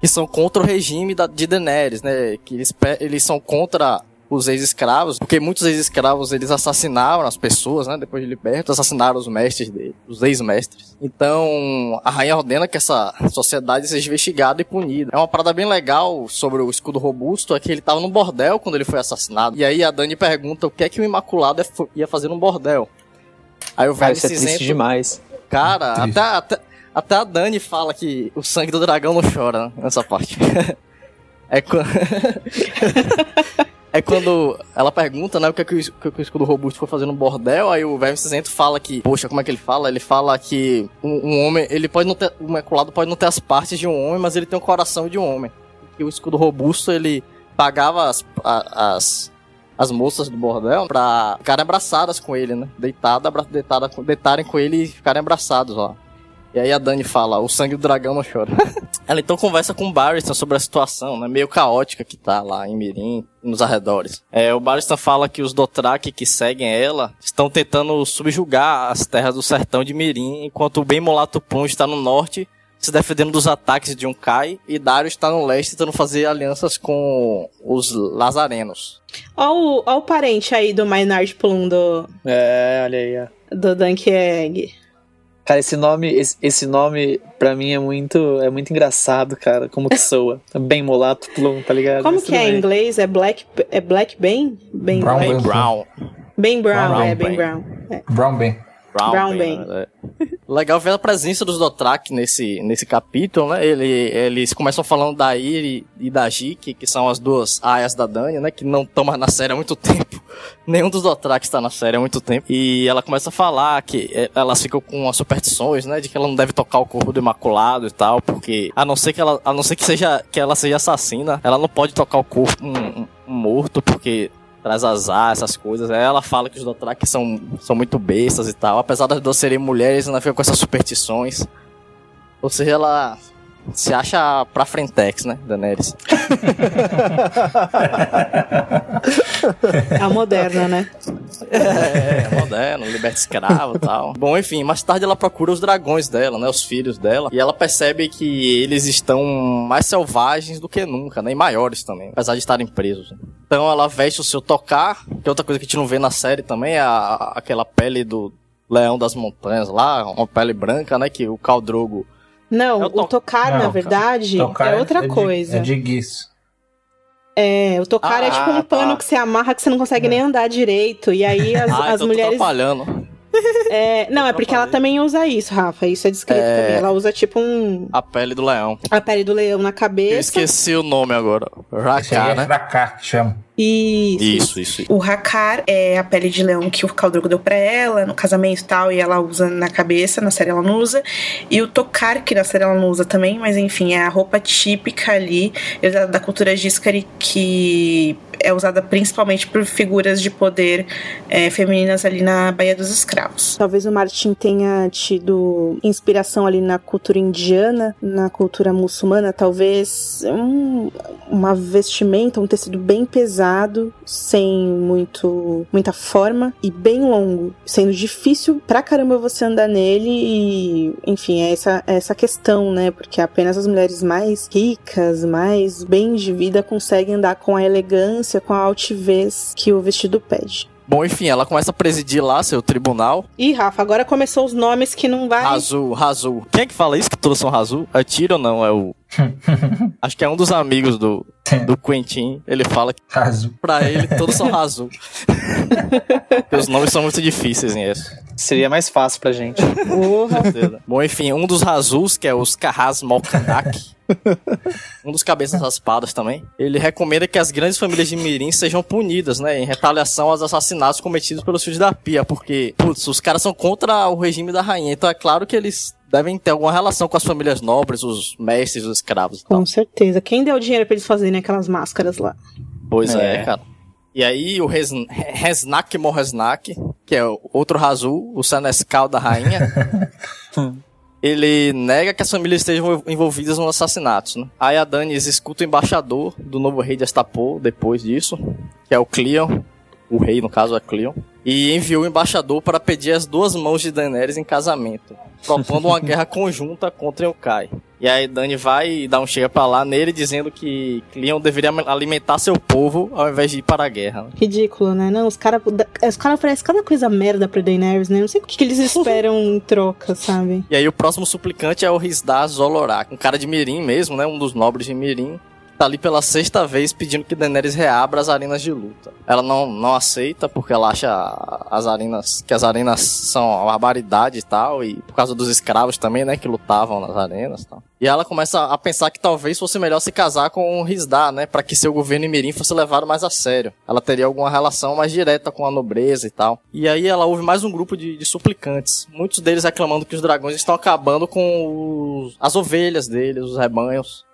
Speaker 2: que são contra o regime da, de Daenerys, né? Que eles, eles são contra os ex-escravos, porque muitos ex-escravos eles assassinaram as pessoas, né? Depois de libertos, assassinaram os mestres dele, os ex-mestres. Então, a rainha ordena que essa sociedade seja investigada e punida. É uma parada bem legal sobre o escudo robusto, é que ele tava no bordel quando ele foi assassinado. E aí a Dani pergunta o que é que o Imaculado ia fazer no bordel. Aí o velho
Speaker 4: Cara, isso é triste demais.
Speaker 2: Cara, até, até, até a Dani fala que o sangue do dragão não chora né, nessa parte. é quando. é quando ela pergunta, né, o que, é que, o, que, é que o escudo robusto foi fazer no bordel, aí o velho cinzento fala que, poxa, como é que ele fala? Ele fala que um, um, homem, ele pode não ter, o maculado pode não ter as partes de um homem, mas ele tem o coração de um homem. E o escudo robusto, ele pagava as, as, as moças do bordel pra ficarem abraçadas com ele, né? Deitada, deitada, deitarem com ele e ficarem abraçados lá. E aí a Dani fala, o sangue do dragão não chora. Ela então conversa com o Barristan sobre a situação, né, meio caótica que tá lá em Mirim, nos arredores. É, o Barristan fala que os Dothraki que seguem ela estão tentando subjugar as terras do sertão de Mirim, enquanto o bem mulato Plum está no norte, se defendendo dos ataques de Unkai, e Dario está no leste tentando fazer alianças com os Lazarenos.
Speaker 1: Olha o, ó o parente aí do Maynard Plum do...
Speaker 4: É, olha aí, ó.
Speaker 1: Do Dunk Egg.
Speaker 4: Cara, esse nome, esse, esse, nome pra mim é muito, é muito engraçado, cara. Como que soa? Bem molato, plum, tá ligado?
Speaker 1: Como que é em inglês? É black, é black Ben? Ben
Speaker 3: Brown.
Speaker 2: Ben Brown.
Speaker 1: Ben Brown, Brown é, Ben Brown. É.
Speaker 3: Brown Ben.
Speaker 2: Brown,
Speaker 1: Brown Ben.
Speaker 2: Legal ver a presença dos Dothraki nesse, nesse capítulo, né? Ele, eles começam falando da Iri e da Jiki, que são as duas aias da Dani, né? Que não estão mais na série há muito tempo. Nenhum dos Dothraki está na série há muito tempo. E ela começa a falar que é, elas ficam com as superstições, né? De que ela não deve tocar o corpo do Imaculado e tal, porque a não ser que ela, a não ser que seja que ela seja assassina, ela não pode tocar o corpo um, um, um morto, porque traz azar, essas coisas. Ela fala que os Dothraki são, são muito bestas e tal. Apesar das duas serem mulheres, ela fica com essas superstições. Ou seja, ela se acha pra frentex, né, Daenerys?
Speaker 1: A moderna, né?
Speaker 2: É, é moderno, liberta escravo e tal. Bom, enfim, mais tarde ela procura os dragões dela, né, os filhos dela, e ela percebe que eles estão mais selvagens do que nunca, né, e maiores também, apesar de estarem presos. Então ela veste o seu tocar, que é outra coisa que a gente não vê na série também, é a, aquela pele do leão das montanhas lá, uma pele branca, né, que o Caldrogo
Speaker 1: não, é o, to... o, tocar, não, na verdade, tocar é outra
Speaker 3: é
Speaker 1: coisa.
Speaker 3: De, é de guiço.
Speaker 1: É, o tocar ah, é tipo um tá. pano que você amarra que você não consegue é. nem andar direito. E aí as,
Speaker 2: ah,
Speaker 1: as mulheres.
Speaker 2: Atrapalhando.
Speaker 1: É, não, é porque ela também usa isso, Rafa. Isso é descrito é... também. Ela usa tipo um.
Speaker 2: A pele do leão.
Speaker 1: A pele do leão na cabeça. Eu
Speaker 2: esqueci o nome agora. Raká,
Speaker 3: é
Speaker 2: né?
Speaker 3: Raká que chama.
Speaker 1: Isso.
Speaker 2: Isso, isso.
Speaker 1: O Hakar é a pele de leão que o Caldrogo deu pra ela no casamento e tal, e ela usa na cabeça, na série ela não usa. E o Tokar, que na série ela não usa também, mas enfim, é a roupa típica ali da cultura Giscari que é usada principalmente por figuras de poder é, femininas ali na Baía dos Escravos. Talvez o Martin tenha tido inspiração ali na cultura indiana, na cultura muçulmana, talvez um, uma vestimenta, um tecido bem pesado, sem muito muita forma e bem longo, sendo difícil pra caramba você andar nele e, enfim, é essa, é essa questão, né? Porque apenas as mulheres mais ricas, mais bem de vida conseguem andar com a elegância com a altivez que o vestido pede.
Speaker 2: Bom, enfim, ela começa a presidir lá seu tribunal.
Speaker 1: Ih, Rafa, agora começou os nomes que não vai.
Speaker 2: Razu, Razu. Quem é que fala isso que todos são Razu? É Tiro ou não? É o. Acho que é um dos amigos do, do Quentin. Ele fala que
Speaker 3: Caso.
Speaker 2: pra ele todos são Razu. Porque os nomes são muito difíceis esse.
Speaker 4: Seria mais fácil pra gente.
Speaker 1: Porra.
Speaker 2: Bom, enfim, um dos Razus, que é os Kahaz Malkandak, um dos cabeças raspadas também, ele recomenda que as grandes famílias de Mirim sejam punidas, né, em retaliação aos assassinatos cometidos pelos filhos da Pia, porque, putz, os caras são contra o regime da rainha, então é claro que eles devem ter alguma relação com as famílias nobres, os mestres, os escravos e tal.
Speaker 1: Com certeza. Quem deu dinheiro pra eles fazerem aquelas máscaras lá?
Speaker 2: Pois é,
Speaker 4: É.
Speaker 2: cara. E aí o Resn- Resnak Morresnak, que é o outro Razul, o Senescal da rainha, ele nega que as famílias estejam envolvidas nos assassinatos, né? Aí a Danis escuta o embaixador do novo rei de Astapor depois disso, que é o Cleon, o rei no caso é Cleon, e enviou o embaixador para pedir as duas mãos de Daenerys em casamento, propondo uma guerra conjunta contra Eukai. E aí Dani vai e dá um chega pra lá nele dizendo que Cleon deveria alimentar seu povo ao invés de ir para a guerra.
Speaker 1: Ridículo, né? Não, os caras os cara oferecem cada coisa merda pro Daenerys, né? Não sei o que, que eles esperam em troca, sabe?
Speaker 2: E aí o próximo suplicante é o Rizdar Zolorak, um cara de Mirim mesmo, né? Um dos nobres de Mirim. Tá ali pela sexta vez pedindo que Daenerys reabra as arenas de luta. Ela não, não aceita porque ela acha as arenas que as arenas são uma barbaridade e tal e por causa dos escravos também, né, que lutavam nas arenas, e tal. E ela começa a pensar que talvez fosse melhor se casar com o Rizdar, né, para que seu governo Mirim fosse levado mais a sério. Ela teria alguma relação mais direta com a nobreza e tal. E aí ela ouve mais um grupo de, de suplicantes, muitos deles reclamando que os dragões estão acabando com os- as ovelhas deles, os rebanhos.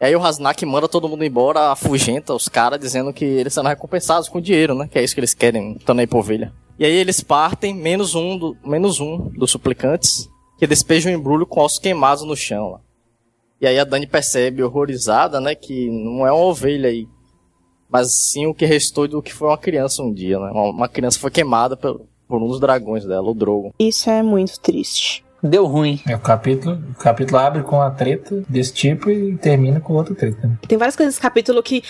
Speaker 2: E aí o Hasnak manda todo mundo embora, afugenta os caras, dizendo que eles serão recompensados com dinheiro, né? Que é isso que eles querem, estando aí por ovelha. E aí eles partem, menos um, do, menos um dos suplicantes, que despejam um embrulho com ossos queimados no chão lá. E aí a Dani percebe, horrorizada, né? Que não é uma ovelha aí, mas sim o que restou do que foi uma criança um dia, né? Uma, uma criança foi queimada por, por um dos dragões dela, o Drogon.
Speaker 1: Isso é muito triste.
Speaker 4: Deu ruim.
Speaker 3: É, o capítulo, o capítulo abre com uma treta desse tipo e termina com outra treta. né?
Speaker 1: Tem várias coisas nesse capítulo que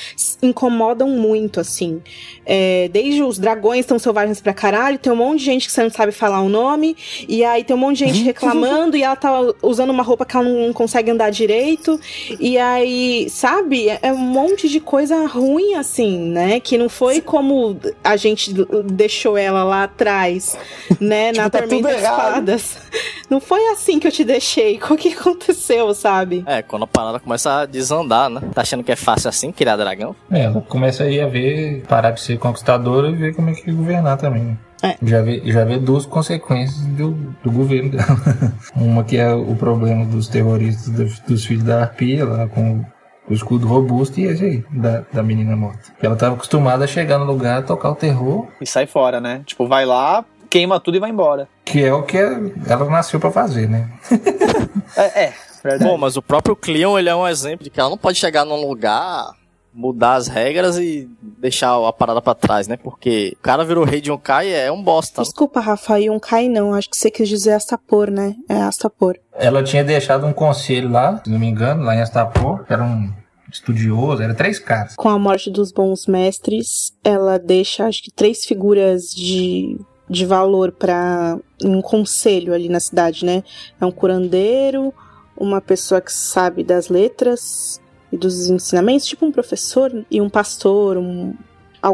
Speaker 1: incomodam muito, assim. É, desde os dragões tão selvagens pra caralho, tem um monte de gente que você não sabe falar o nome, e aí tem um monte de gente reclamando, e ela tá usando uma roupa que ela não consegue andar direito, e aí, sabe? É é um monte de coisa ruim, assim, né? Que não foi como a gente deixou ela lá atrás, né? Na
Speaker 4: Tipo, tá
Speaker 1: Tormenta das. Espadas. Não foi assim que eu te deixei. O que aconteceu, sabe?
Speaker 2: É, quando a parada começa a desandar, né? Tá achando que é fácil assim criar dragão?
Speaker 3: É, ela começa aí a ver, parar de ser conquistadora e ver como é que governar também. né?
Speaker 1: É.
Speaker 3: Já vê, já vê duas consequências do, do governo dela. Uma que é o problema dos terroristas dos, dos filhos da Arpia, lá com o escudo robusto, e esse aí, da, da menina morta. Ela estava acostumada a chegar no lugar, tocar o terror,
Speaker 4: E sai fora, né? Tipo, vai lá, queima tudo e vai embora.
Speaker 3: que é o que ela nasceu pra fazer, né?
Speaker 4: É, é verdade.
Speaker 2: Bom, mas o próprio Cleon, ele é um exemplo de que ela não pode chegar num lugar, mudar as regras e deixar a parada pra trás, né? Porque o cara virou rei de um Kai é um bosta.
Speaker 1: Desculpa, Rafa, e um cai não. Acho que você quis dizer Astapor, né? É Astapor.
Speaker 3: Ela tinha deixado um conselho lá, se não me engano, lá em Astapor, que era um estudioso, era três caras.
Speaker 1: Com a morte dos bons mestres, ela deixa, acho que, três figuras de, de valor para um conselho ali na cidade, né? É um curandeiro, uma pessoa que sabe das letras e dos ensinamentos, tipo um professor, e um pastor, um,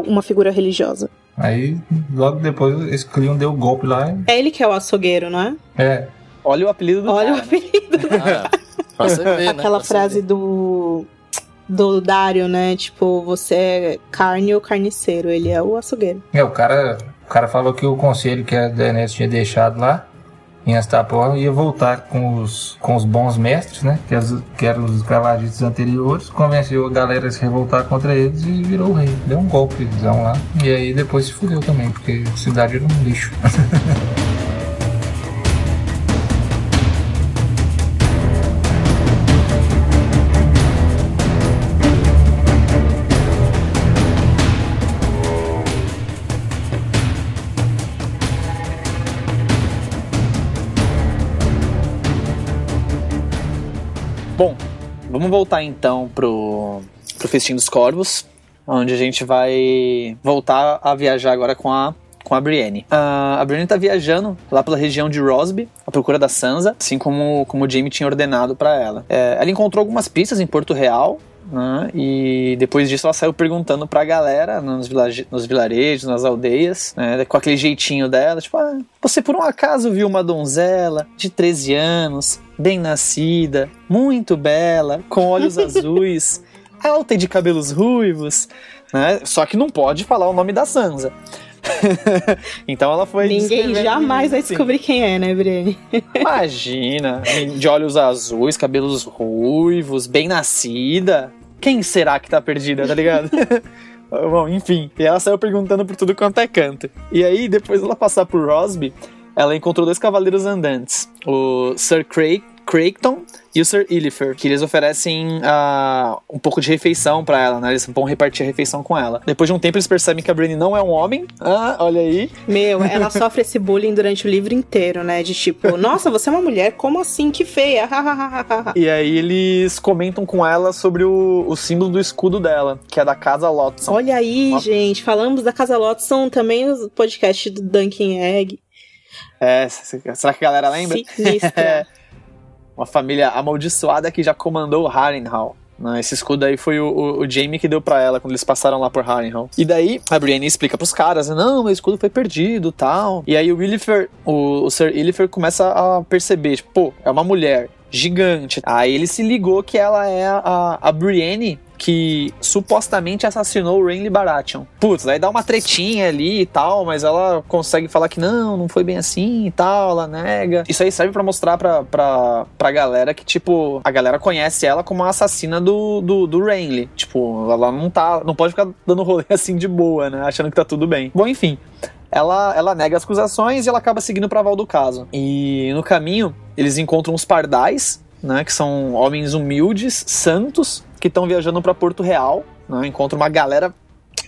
Speaker 1: uma figura religiosa.
Speaker 3: Aí, logo depois, esse Cleon deu o golpe lá. e-
Speaker 1: É ele que é o açougueiro, não é?
Speaker 3: É,
Speaker 4: Olha o apelido do
Speaker 1: Olha o
Speaker 4: cara.
Speaker 1: apelido.
Speaker 2: Ah, pra você ver, né?
Speaker 1: Aquela
Speaker 2: você
Speaker 1: frase
Speaker 2: ver.
Speaker 1: do do Dário, né? Tipo, você é carne ou carniceiro. Ele é o açougueiro.
Speaker 3: é, o cara, o cara falou que o conselho que a Daenerys tinha deixado lá em Astapor ia voltar com os, com os bons mestres, né? Que, as, que eram os escravagistas anteriores, convenceu a galera a se revoltar contra eles e virou o rei. Deu um golpezão lá. E aí depois se fudeu também, porque a cidade era um lixo.
Speaker 4: Bom, vamos voltar então pro, pro Festim dos Corvos. onde a gente vai voltar a viajar agora com a com a Brienne. Uh, a Brienne tá viajando lá pela região de Rosby, à procura da Sansa, assim como, como o Jaime tinha ordenado para ela. É, ela encontrou algumas pistas em Porto Real, né? E depois disso ela saiu perguntando pra galera nos, vilage, nos vilarejos, nas aldeias, né? com aquele jeitinho dela, tipo, ah, você por um acaso viu uma donzela de 13 anos, bem nascida, muito bela, com olhos azuis, alta e de cabelos ruivos, né? Só que não pode falar o nome da Sansa. então ela foi.
Speaker 1: Ninguém jamais vai descobrir quem é, né, Brienne?
Speaker 4: Imagina, de olhos azuis, cabelos ruivos, bem nascida. Quem será que tá perdida, tá ligado? Bom, enfim. E ela saiu perguntando por tudo quanto é canto. E aí, depois ela passar por Rosby, ela encontrou dois cavaleiros andantes: o Sir Craig Creighton e o Sir Illifer, que eles oferecem uh, um pouco de refeição para ela, né? Eles vão repartir a refeição com ela. Depois de um tempo, eles percebem que a Brienne não é um homem. Ah, olha aí.
Speaker 1: Meu, ela sofre esse bullying durante o livro inteiro, né? De tipo, nossa, você é uma mulher, como assim? Que feia.
Speaker 4: e aí eles comentam com ela sobre o, o símbolo do escudo dela, que é da Casa Lotson.
Speaker 1: Olha aí, Ó. gente, falamos da Casa Lotson também no podcast do Dunkin' Egg.
Speaker 4: É, será que a galera lembra?
Speaker 1: Sinistra.
Speaker 4: uma família amaldiçoada que já comandou Harrenhal. Né? Esse escudo aí foi o, o, o Jamie que deu para ela quando eles passaram lá por Harrenhal. E daí a Brienne explica pros caras: não, o escudo foi perdido tal. E aí o Illifer, o, o Sir Illifer começa a perceber: tipo, pô, é uma mulher gigante. Aí ele se ligou que ela é a, a Brienne que supostamente assassinou o Renly Baratheon. Putz, aí dá uma tretinha ali e tal, mas ela consegue falar que não, não foi bem assim e tal, ela nega. Isso aí serve para mostrar pra, pra, pra galera que, tipo, a galera conhece ela como a assassina do, do, do Renly. Tipo, ela não tá, não pode ficar dando rolê assim de boa, né, achando que tá tudo bem. Bom, enfim, ela, ela nega as acusações e ela acaba seguindo pra Val do caso. E no caminho, eles encontram os pardais, né, que são homens humildes, santos, que estão viajando para Porto Real, né? Encontra uma galera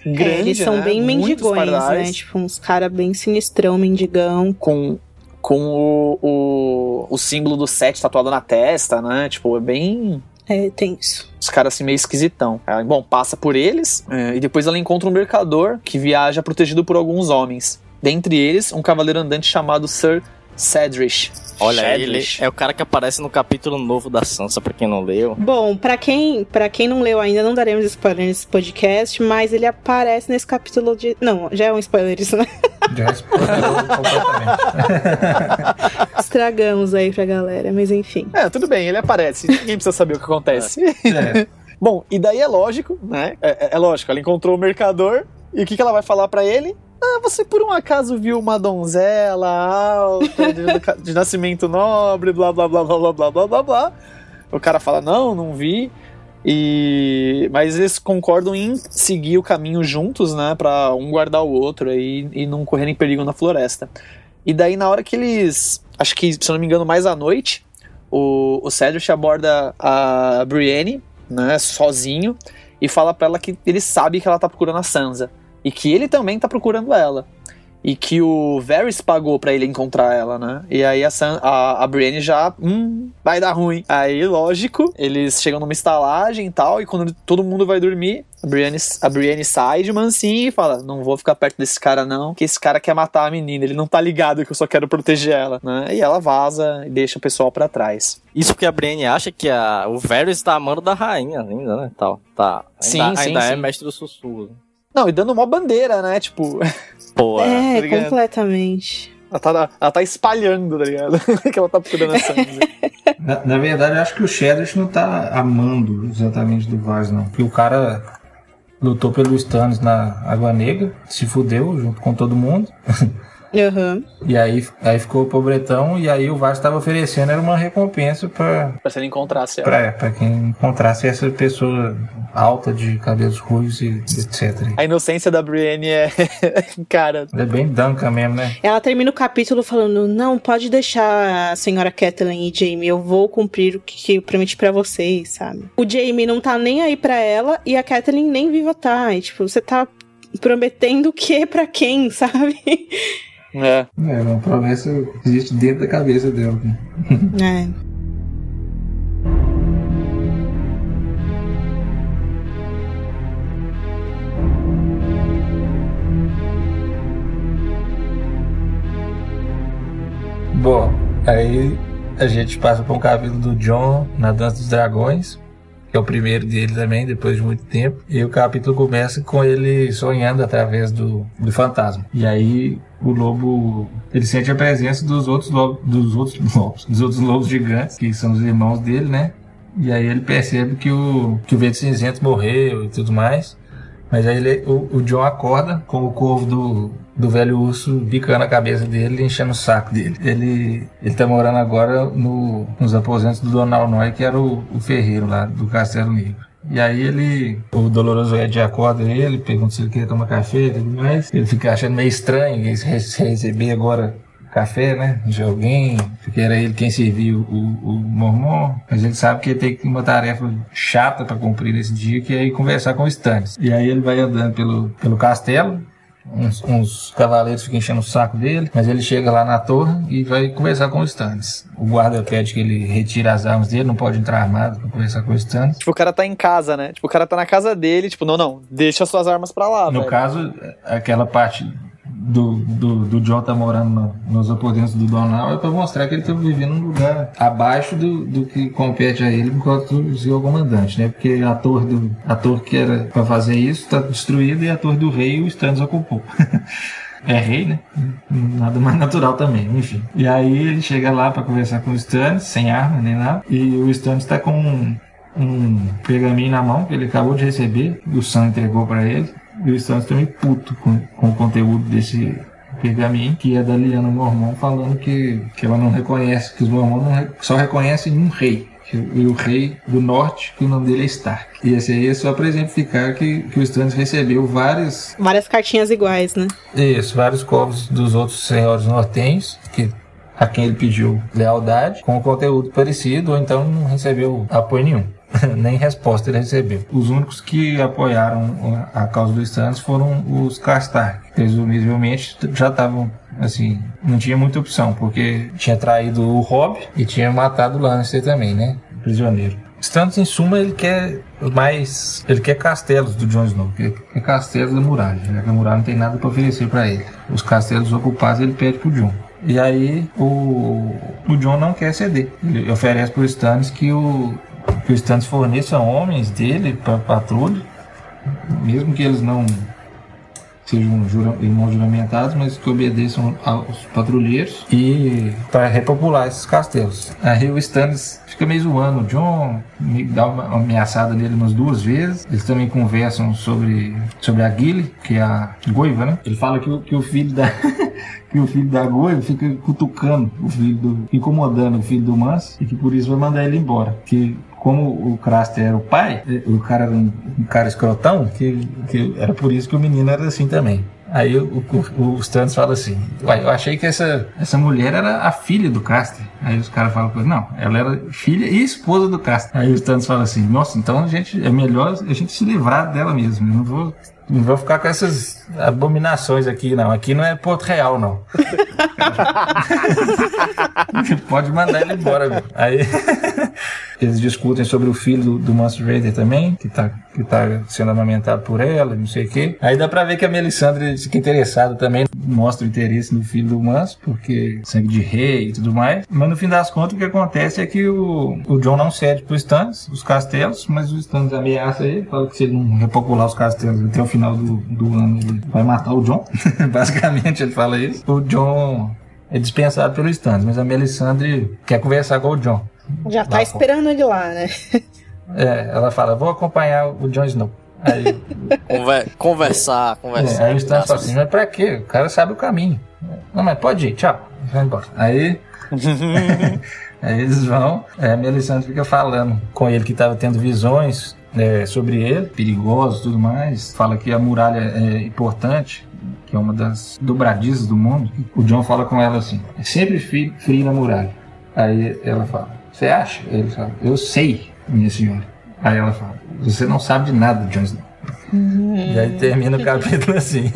Speaker 4: grande, é,
Speaker 1: eles são
Speaker 4: né?
Speaker 1: bem mendigões, né? Tipo, uns cara bem sinistrão, mendigão.
Speaker 4: Com, com o, o, o símbolo do sete tatuado na testa, né? Tipo, é bem...
Speaker 1: É, tenso.
Speaker 4: Os caras assim meio esquisitão. Ela, bom, passa por eles é, e depois ela encontra um mercador que viaja protegido por alguns homens. Dentre eles, um cavaleiro andante chamado Sir Cedric.
Speaker 2: Olha, ele é o cara que aparece no capítulo novo da Sansa, pra quem não leu.
Speaker 1: Bom, para quem, pra quem não leu ainda, não daremos spoiler nesse podcast, mas ele aparece nesse capítulo de. Não, já é um spoiler isso, né?
Speaker 3: Já é spoiler completamente.
Speaker 1: Estragamos aí pra galera, mas enfim.
Speaker 4: É, tudo bem, ele aparece. Ninguém precisa saber o que acontece. É. Bom, e daí é lógico, né? É, é, é lógico, ela encontrou o mercador. E o que, que ela vai falar para ele? Ah, você por um acaso viu uma donzela alta, de, de nascimento nobre, blá blá blá blá blá blá blá blá. O cara fala, não, não vi. E mas eles concordam em seguir o caminho juntos, né, para um guardar o outro e, e não correrem perigo na floresta. E daí na hora que eles, acho que se não me engano mais à noite, o, o Cedric aborda a Brienne, né, sozinho e fala para ela que ele sabe que ela tá procurando a Sansa e que ele também tá procurando ela. E que o Varys pagou para ele encontrar ela, né? E aí a, Sam, a, a Brienne já, hum, vai dar ruim. Aí, lógico, eles chegam numa estalagem e tal, e quando todo mundo vai dormir, a Brienne, a Brienne sai de mansinho e fala: Não vou ficar perto desse cara, não, que esse cara quer matar a menina, ele não tá ligado que eu só quero proteger ela, né? E ela vaza e deixa o pessoal para trás.
Speaker 2: Isso porque a Brienne acha que a, o Varys tá amando da rainha ainda, né? Tal, tá. Ainda,
Speaker 4: sim, sim,
Speaker 2: ainda
Speaker 4: sim.
Speaker 2: é mestre do sussurro.
Speaker 4: Não, e dando uma bandeira, né? Tipo.
Speaker 2: Pô,
Speaker 1: é, tá completamente.
Speaker 4: Ela tá, ela tá espalhando, tá ligado? que ela tá procurando a Sansa.
Speaker 3: na, na, verdade, eu acho que o Shedrick não tá amando exatamente do Vaz, não. Porque o cara lutou pelo Stannis na Água Negra, se fudeu junto com todo mundo.
Speaker 1: Uhum.
Speaker 3: E aí, aí ficou o pobretão, e aí o Vasco estava oferecendo era uma recompensa para
Speaker 4: Pra se ele encontrasse ela.
Speaker 3: Pra, pra quem encontrasse essa pessoa alta de cabelos ruivos e etc.
Speaker 4: A inocência da Brienne é. Cara.
Speaker 3: É bem Duncan mesmo, né?
Speaker 1: Ela termina o capítulo falando: Não, pode deixar a senhora Kathleen e Jamie, eu vou cumprir o que eu prometi para vocês, sabe? O Jamie não tá nem aí para ela e a Kathleen nem viva tá. E, tipo, você tá prometendo o que para quem, sabe?
Speaker 3: É. É, uma promessa que existe dentro da cabeça dela. Né?
Speaker 1: É.
Speaker 3: Bom, aí a gente passa para um capítulo do John na Dança dos Dragões é o primeiro dele também, depois de muito tempo. E o capítulo começa com ele sonhando através do, do fantasma. E aí o lobo ele sente a presença dos outros lobos, dos outros lobos, dos outros lobos gigantes, que são os irmãos dele, né? E aí ele percebe que o, que o vento cinzento morreu e tudo mais. Mas aí ele, o, o John acorda com o corvo do, do velho urso bicando a cabeça dele enchendo o saco dele. Ele, ele tá morando agora no, nos aposentos do Donald Noy, que era o, o ferreiro lá do Castelo Negro. E aí ele, o Doloroso Ed acorda ele, pergunta se ele quer tomar café e tudo mais. Ele fica achando meio estranho receber agora café, né, de alguém, porque era ele quem serviu o, o mormon, mas ele sabe que ele tem uma tarefa chata para cumprir nesse dia, que é ir conversar com o Stannis. E aí ele vai andando pelo, pelo castelo, uns, uns, cavaleiros ficam enchendo o saco dele, mas ele chega lá na torre e vai conversar com o Stannis. O guarda pede que ele retire as armas dele, não pode entrar armado pra conversar com o Stannis.
Speaker 4: Tipo, o cara tá em casa, né? Tipo, o cara tá na casa dele, tipo, não, não, deixa suas armas pra lá,
Speaker 3: No
Speaker 4: velho.
Speaker 3: caso, aquela parte do, do, do John tá morando no, nos aposentos do Donald é pra mostrar que ele tá vivendo num lugar abaixo do, do que compete a ele enquanto seu comandante, né? Porque a torre, do, a torre que era pra fazer isso tá destruída e a torre do rei o Stannis ocupou. É rei, né? Nada mais natural também, enfim. E aí ele chega lá para conversar com o Stannis, sem arma nem nada, e o Stannis tá com um, um pergaminho na mão que ele acabou de receber, o Sam entregou para ele. E o Stannis também puto com, com o conteúdo desse pergaminho, que é da Liana Mormon, falando que, que ela não reconhece, que os Mormons re- só reconhecem um rei. que- E o rei do norte, que o nome dele é Stark. E esse aí é só para exemplificar que, que o Stannis recebeu várias
Speaker 1: Várias cartinhas iguais, né?
Speaker 3: isso, vários corvos dos outros senhores nortenhos, que a quem ele pediu lealdade, com conteúdo parecido, ou então não recebeu apoio nenhum. Nem resposta ele recebeu. Os únicos que apoiaram a causa do Stannis foram os Karstark. Presumivelmente já estavam, assim, não tinha muita opção, porque tinha traído o Robb e tinha matado o Lannister também, né? Prisioneiro. Stannis, em suma, ele quer mais. Ele quer castelos do Jon Snow, ele quer castelos da muralha, já que a muralha não tem nada para oferecer para ele. Os castelos ocupados ele pede pro Jon. E aí o, o Jon não quer ceder. Ele oferece pro Stannis que o, que o Stannis forneça homens dele para patrulha, mesmo que eles não sejam jura, irmãos juramentados, mas que obedeçam aos patrulheiros e para repopular esses castelos. Aí o Stannis fica meio zoando o John, me dá uma ameaçada nele umas duas vezes. Eles também conversam sobre, sobre a Gilly, que é a Goiva, né? Ele fala que, o- que o filho da que o filho da Goiva fica cutucando o filho do incomodando o filho do Mans e que por isso vai mandar ele embora. Que como o Craster era o pai, eh, o cara era um, um cara escrotão, que, que era por isso que o menino era assim também. Aí o, o, o Stannis fala assim: Uai, eu achei que essa, essa mulher era a filha do Caster. Aí os caras falam: Não, ela era filha e esposa do Caster. Aí o Stannis fala assim: Nossa, então a gente, é melhor a gente se livrar dela mesmo. Eu não vou, não vou ficar com essas abominações aqui, não. Aqui não é Porto Real, não. Pode mandar ele embora, viu? Aí eles discutem sobre o filho do, do Monster Raider também, que tá, que tá sendo amamentado por ela, não sei o quê. Aí dá pra ver que a Melisandre fica interessada também, mostra o interesse no filho do Manso, porque sangue de rei e tudo mais. Mas no fim das contas, o que acontece é que o, o John não cede pro Stannis, os castelos, mas o Stannis ameaça ele, fala que se ele não repopular os castelos até o final do, do ano, ele vai matar o John. Basicamente, ele fala isso. O John é dispensado pelo Stannis, mas a Melisandre quer conversar com o John.
Speaker 1: Já tá
Speaker 3: Lá,
Speaker 1: esperando ele lá, né?
Speaker 3: É, ela fala, vou acompanhar o Jon Snow. Aí,
Speaker 2: Conver- conversar,
Speaker 3: é,
Speaker 2: conversar.
Speaker 3: aí o Stannis fala assim, mas pra quê? O cara sabe o caminho. Não, mas pode ir, tchau. Vai embora. Aí, aí eles vão, é, a Melisandre fica falando com ele que estava tendo visões é, sobre ele, perigosos e tudo mais. Fala que a muralha é importante, que é uma das dobradizas do mundo. O John fala com ela assim, é sempre frio, frio na muralha. Aí ela fala, você acha? Ele fala, eu sei, minha senhora. Aí ela fala, você não sabe de nada, Jon Snow. E aí termina o capítulo assim.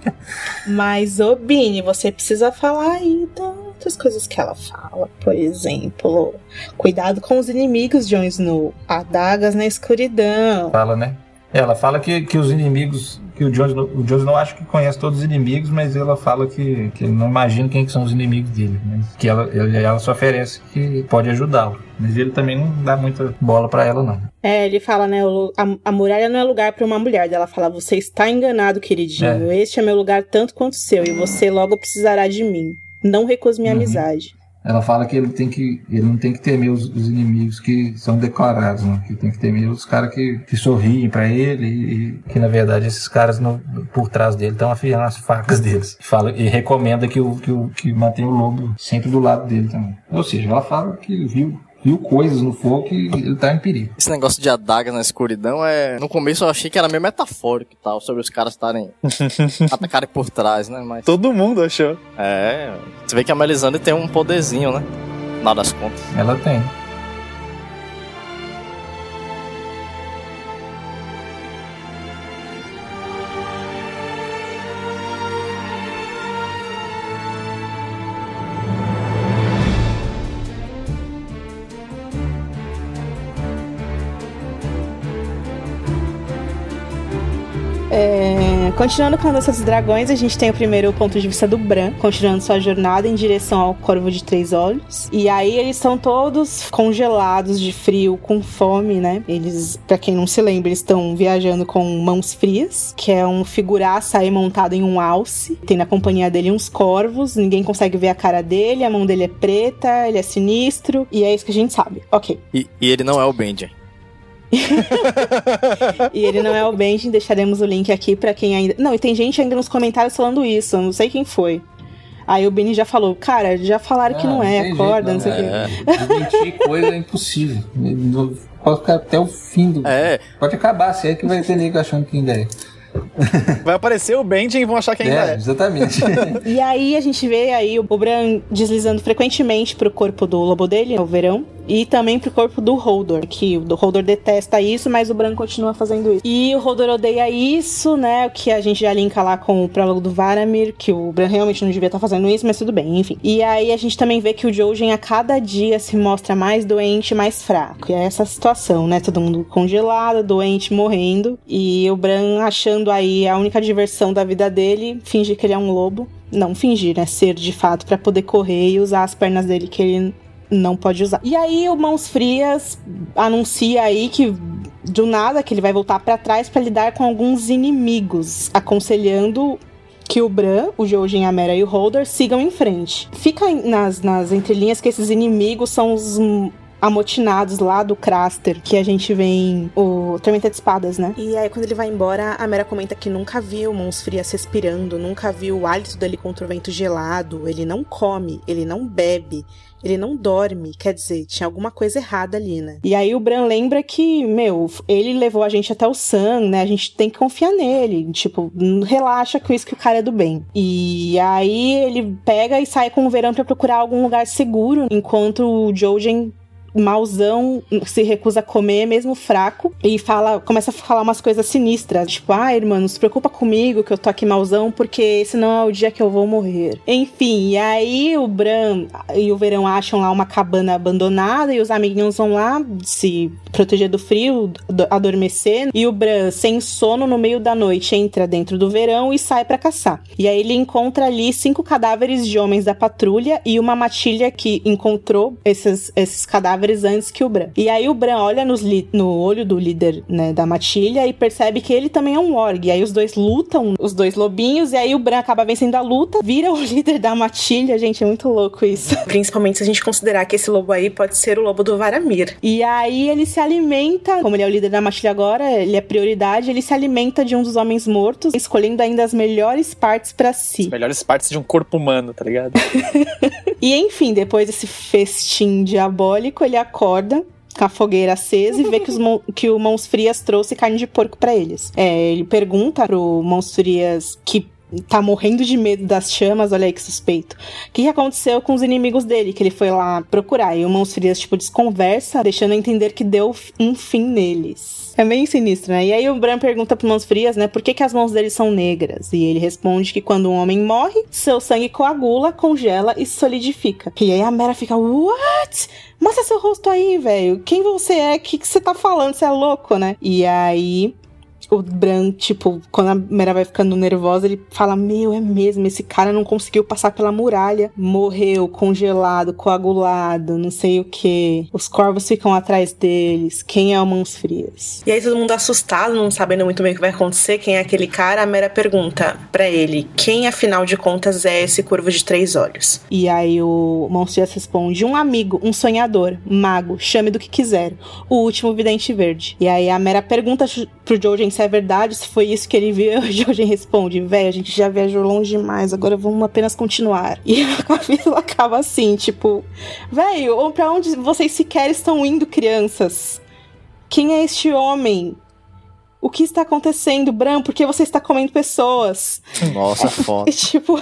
Speaker 1: Mas, ô Bini, você precisa falar aí das outras coisas que ela fala. Por exemplo, cuidado com os inimigos, Jon Snow. Adagas na escuridão.
Speaker 3: Fala, né? Ela fala que, que os inimigos que o Jones, o Jones não acha que conhece todos os inimigos, mas ela fala que, que ele não imagina quem que são os inimigos dele. Né? Que ela, ele, ela só oferece que pode ajudá-lo. Mas ele também não dá muita bola para ela, não.
Speaker 1: É, ele fala, né? A, a muralha não é lugar para uma mulher. Ela fala: Você está enganado, queridinho. É. Este é meu lugar tanto quanto o seu, e você logo precisará de mim. Não recuse minha uhum. amizade
Speaker 3: ela fala que ele tem que ele não tem que temer os, os inimigos que são declarados, né? que tem que temer os caras que, que sorriem para ele e, que na verdade esses caras no, por trás dele estão afiando as facas deles. E, fala, e recomenda que o que, o, que mantenha o lobo sempre do lado dele também. Ou seja, ela fala que viu viu coisas no fogo que ele tá em perigo.
Speaker 2: Esse negócio de adaga na escuridão é. No começo eu achei que era meio metafórico e tal, sobre os caras estarem atacarem por trás, né? Mas.
Speaker 4: Todo mundo achou.
Speaker 2: É. Você vê que a Melisandre tem um poderzinho, né? Nada das contas.
Speaker 3: Ela tem.
Speaker 1: Continuando com a dança dos dragões, a gente tem o primeiro ponto de vista do Bran, continuando sua jornada em direção ao Corvo de Três Olhos. E aí eles são todos congelados de frio, com fome, né? Eles, para quem não se lembra, estão viajando com mãos frias, que é um figuraça aí montado em um alce. Tem na companhia dele uns corvos, ninguém consegue ver a cara dele, a mão dele é preta, ele é sinistro, e é isso que a gente sabe. Ok.
Speaker 2: E, e ele não é o Benjen.
Speaker 1: E ele não é o Benji, deixaremos o link aqui para quem ainda. Não, e tem gente ainda nos comentários falando isso, eu não sei quem foi. Aí o Benny já falou, cara, já falaram ah, que não é, acorda, jeito, não, não sei o é.
Speaker 3: quê. Mentir coisa é impossível. Pode ficar até o fim do.
Speaker 2: É.
Speaker 3: Pode acabar, se é que vai ter nego achando que ainda é.
Speaker 4: Vai aparecer o Benjen e vão achar que ainda é.
Speaker 3: é. Exatamente.
Speaker 1: e aí a gente vê aí o Bran deslizando frequentemente pro corpo do lobo dele, o verão, e também pro corpo do Holdor, que o Holdor detesta isso, mas o Bran continua fazendo isso. E o Holdor odeia isso, né? O que a gente já linka lá com o prólogo do Varamir, que o Bran realmente não devia estar tá fazendo isso, mas tudo bem, enfim. E aí a gente também vê que o Jojen a cada dia se mostra mais doente, mais fraco. E é essa situação, né? Todo mundo congelado, doente, morrendo. E o Bran achando aí a única diversão da vida dele, fingir que ele é um lobo. Não fingir, né? Ser de fato para poder correr e usar as pernas dele que ele não pode usar. E aí o Mãos Frias anuncia aí que do nada que ele vai voltar para trás para lidar com alguns inimigos, aconselhando que o Bran, o Jojen, a Mera e o Holder sigam em frente. Fica nas, nas entrelinhas que esses inimigos são os amotinados lá do Craster, que a gente vê em o Tormenta de Espadas, né? E aí, quando ele vai embora, a Mera comenta que nunca viu Mãos Frias respirando, nunca viu o hálito dele contra o vento gelado, ele não come, ele não bebe, ele não dorme, quer dizer, tinha alguma coisa errada ali, né? E aí o Bran lembra que, meu, ele levou a gente até o Sun, né? A gente tem que confiar nele, tipo, relaxa com isso que o cara é do bem. E aí ele pega e sai com o verão para procurar algum lugar seguro, enquanto o Jojen mauzão se recusa a comer, mesmo fraco, e fala, começa a falar umas coisas sinistras, tipo, ah, irmã, não se preocupa comigo que eu tô aqui mauzão, porque esse não é o dia que eu vou morrer. Enfim, e aí o Bran e o Verão acham lá uma cabana abandonada e os amiguinhos vão lá se proteger do frio, adormecer, e o Bran, sem sono no meio da noite, entra dentro do Verão e sai para caçar. E aí ele encontra ali cinco cadáveres de homens da patrulha e uma matilha que encontrou esses, esses cadáveres cadáveres antes que o Bran. E aí o Bran olha no olho do líder, né, da matilha e percebe que ele também é um org. E aí os dois lutam, os dois lobinhos, e aí o Bran acaba vencendo a luta, vira o líder da matilha. Gente, é muito louco isso. Principalmente se a gente considerar que esse lobo aí pode ser o lobo do Varamir. E aí ele se alimenta, como ele é o líder da matilha agora, ele é prioridade, ele se alimenta de um dos homens mortos, escolhendo ainda as melhores partes para si.
Speaker 4: As melhores partes de um corpo humano, tá ligado?
Speaker 1: e enfim, depois desse festim diabólico, ele ele acorda com a fogueira acesa e vê que, os, que o Mãos Frias trouxe carne de porco para eles. É, ele pergunta pro Mãos Frias que tá morrendo de medo das chamas, olha aí que suspeito. O que, que aconteceu com os inimigos dele, que ele foi lá procurar? E o Mãos Frias, tipo, desconversa, deixando entender que deu um fim neles. É bem sinistro, né? E aí o Bran pergunta pro Mãos Frias, né, por que, que as mãos dele são negras? E ele responde que quando um homem morre, seu sangue coagula, congela e solidifica. E aí a Mera fica, what? Mostra seu rosto aí, velho. Quem você é? O que, que você tá falando? Você é louco, né? E aí o Bran, tipo, quando a Mera vai ficando nervosa, ele fala: Meu, é mesmo, esse cara não conseguiu passar pela muralha. Morreu congelado, coagulado, não sei o que. Os corvos ficam atrás deles. Quem é o Mãos Frias? E aí todo mundo assustado, não sabendo muito bem o que vai acontecer, quem é aquele cara, a Mera pergunta para ele: Quem afinal de contas é esse corvo de três olhos? E aí o Mãos Frias responde: Um amigo, um sonhador, mago, chame do que quiser. O último vidente verde. E aí a Mera pergunta pro Jojen se é verdade, se foi isso que ele viu. O Jojen responde: Véi, a gente já viajou longe demais, agora vamos apenas continuar. E a capítulo acaba assim: Tipo, velho, pra onde vocês sequer estão indo, crianças? Quem é este homem? O que está acontecendo, Bran? Por que você está comendo pessoas?
Speaker 2: Nossa, foda.
Speaker 1: tipo,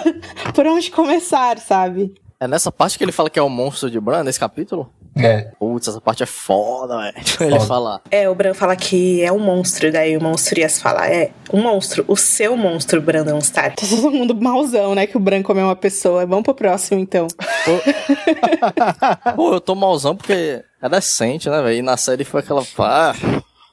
Speaker 1: por onde começar, sabe?
Speaker 2: É nessa parte que ele fala que é o monstro de Bran, nesse capítulo?
Speaker 3: É.
Speaker 2: Putz, essa parte é foda, velho. Ele falar.
Speaker 1: É, o Bran fala que é um monstro, daí o monstro Ias fala, é, um monstro, o seu monstro, Brandon Stark. Tá todo mundo malzão, né, que o Bran comeu uma pessoa. Vamos pro próximo, então.
Speaker 2: Pô, Pô eu tô malzão porque é decente, né, velho? E na série foi aquela... Pá,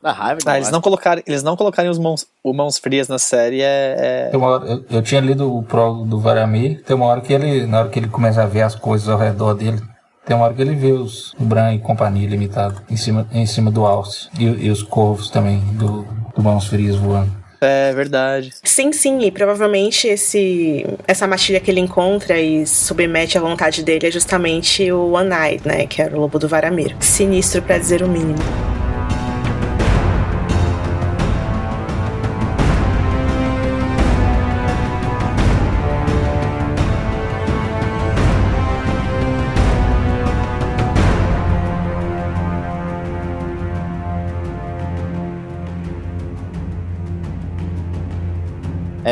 Speaker 2: da raiva
Speaker 4: ah, eles não colocarem, eles não colocarem os mãos, o mãos frias na série é. é...
Speaker 3: Hora, eu, eu, tinha lido o prólogo do Varamir, tem uma hora que ele, na hora que ele começa a ver as coisas ao redor dele, tem uma hora que ele vê os Bran e companhia limitado em cima, em cima do alce e, e os corvos também do, do mãos frias voando.
Speaker 4: É verdade.
Speaker 1: Sim, sim, e provavelmente esse essa matilha que ele encontra e submete à vontade dele é justamente o One-Eyed, né, que era o lobo do Varamir. Sinistro para dizer o mínimo.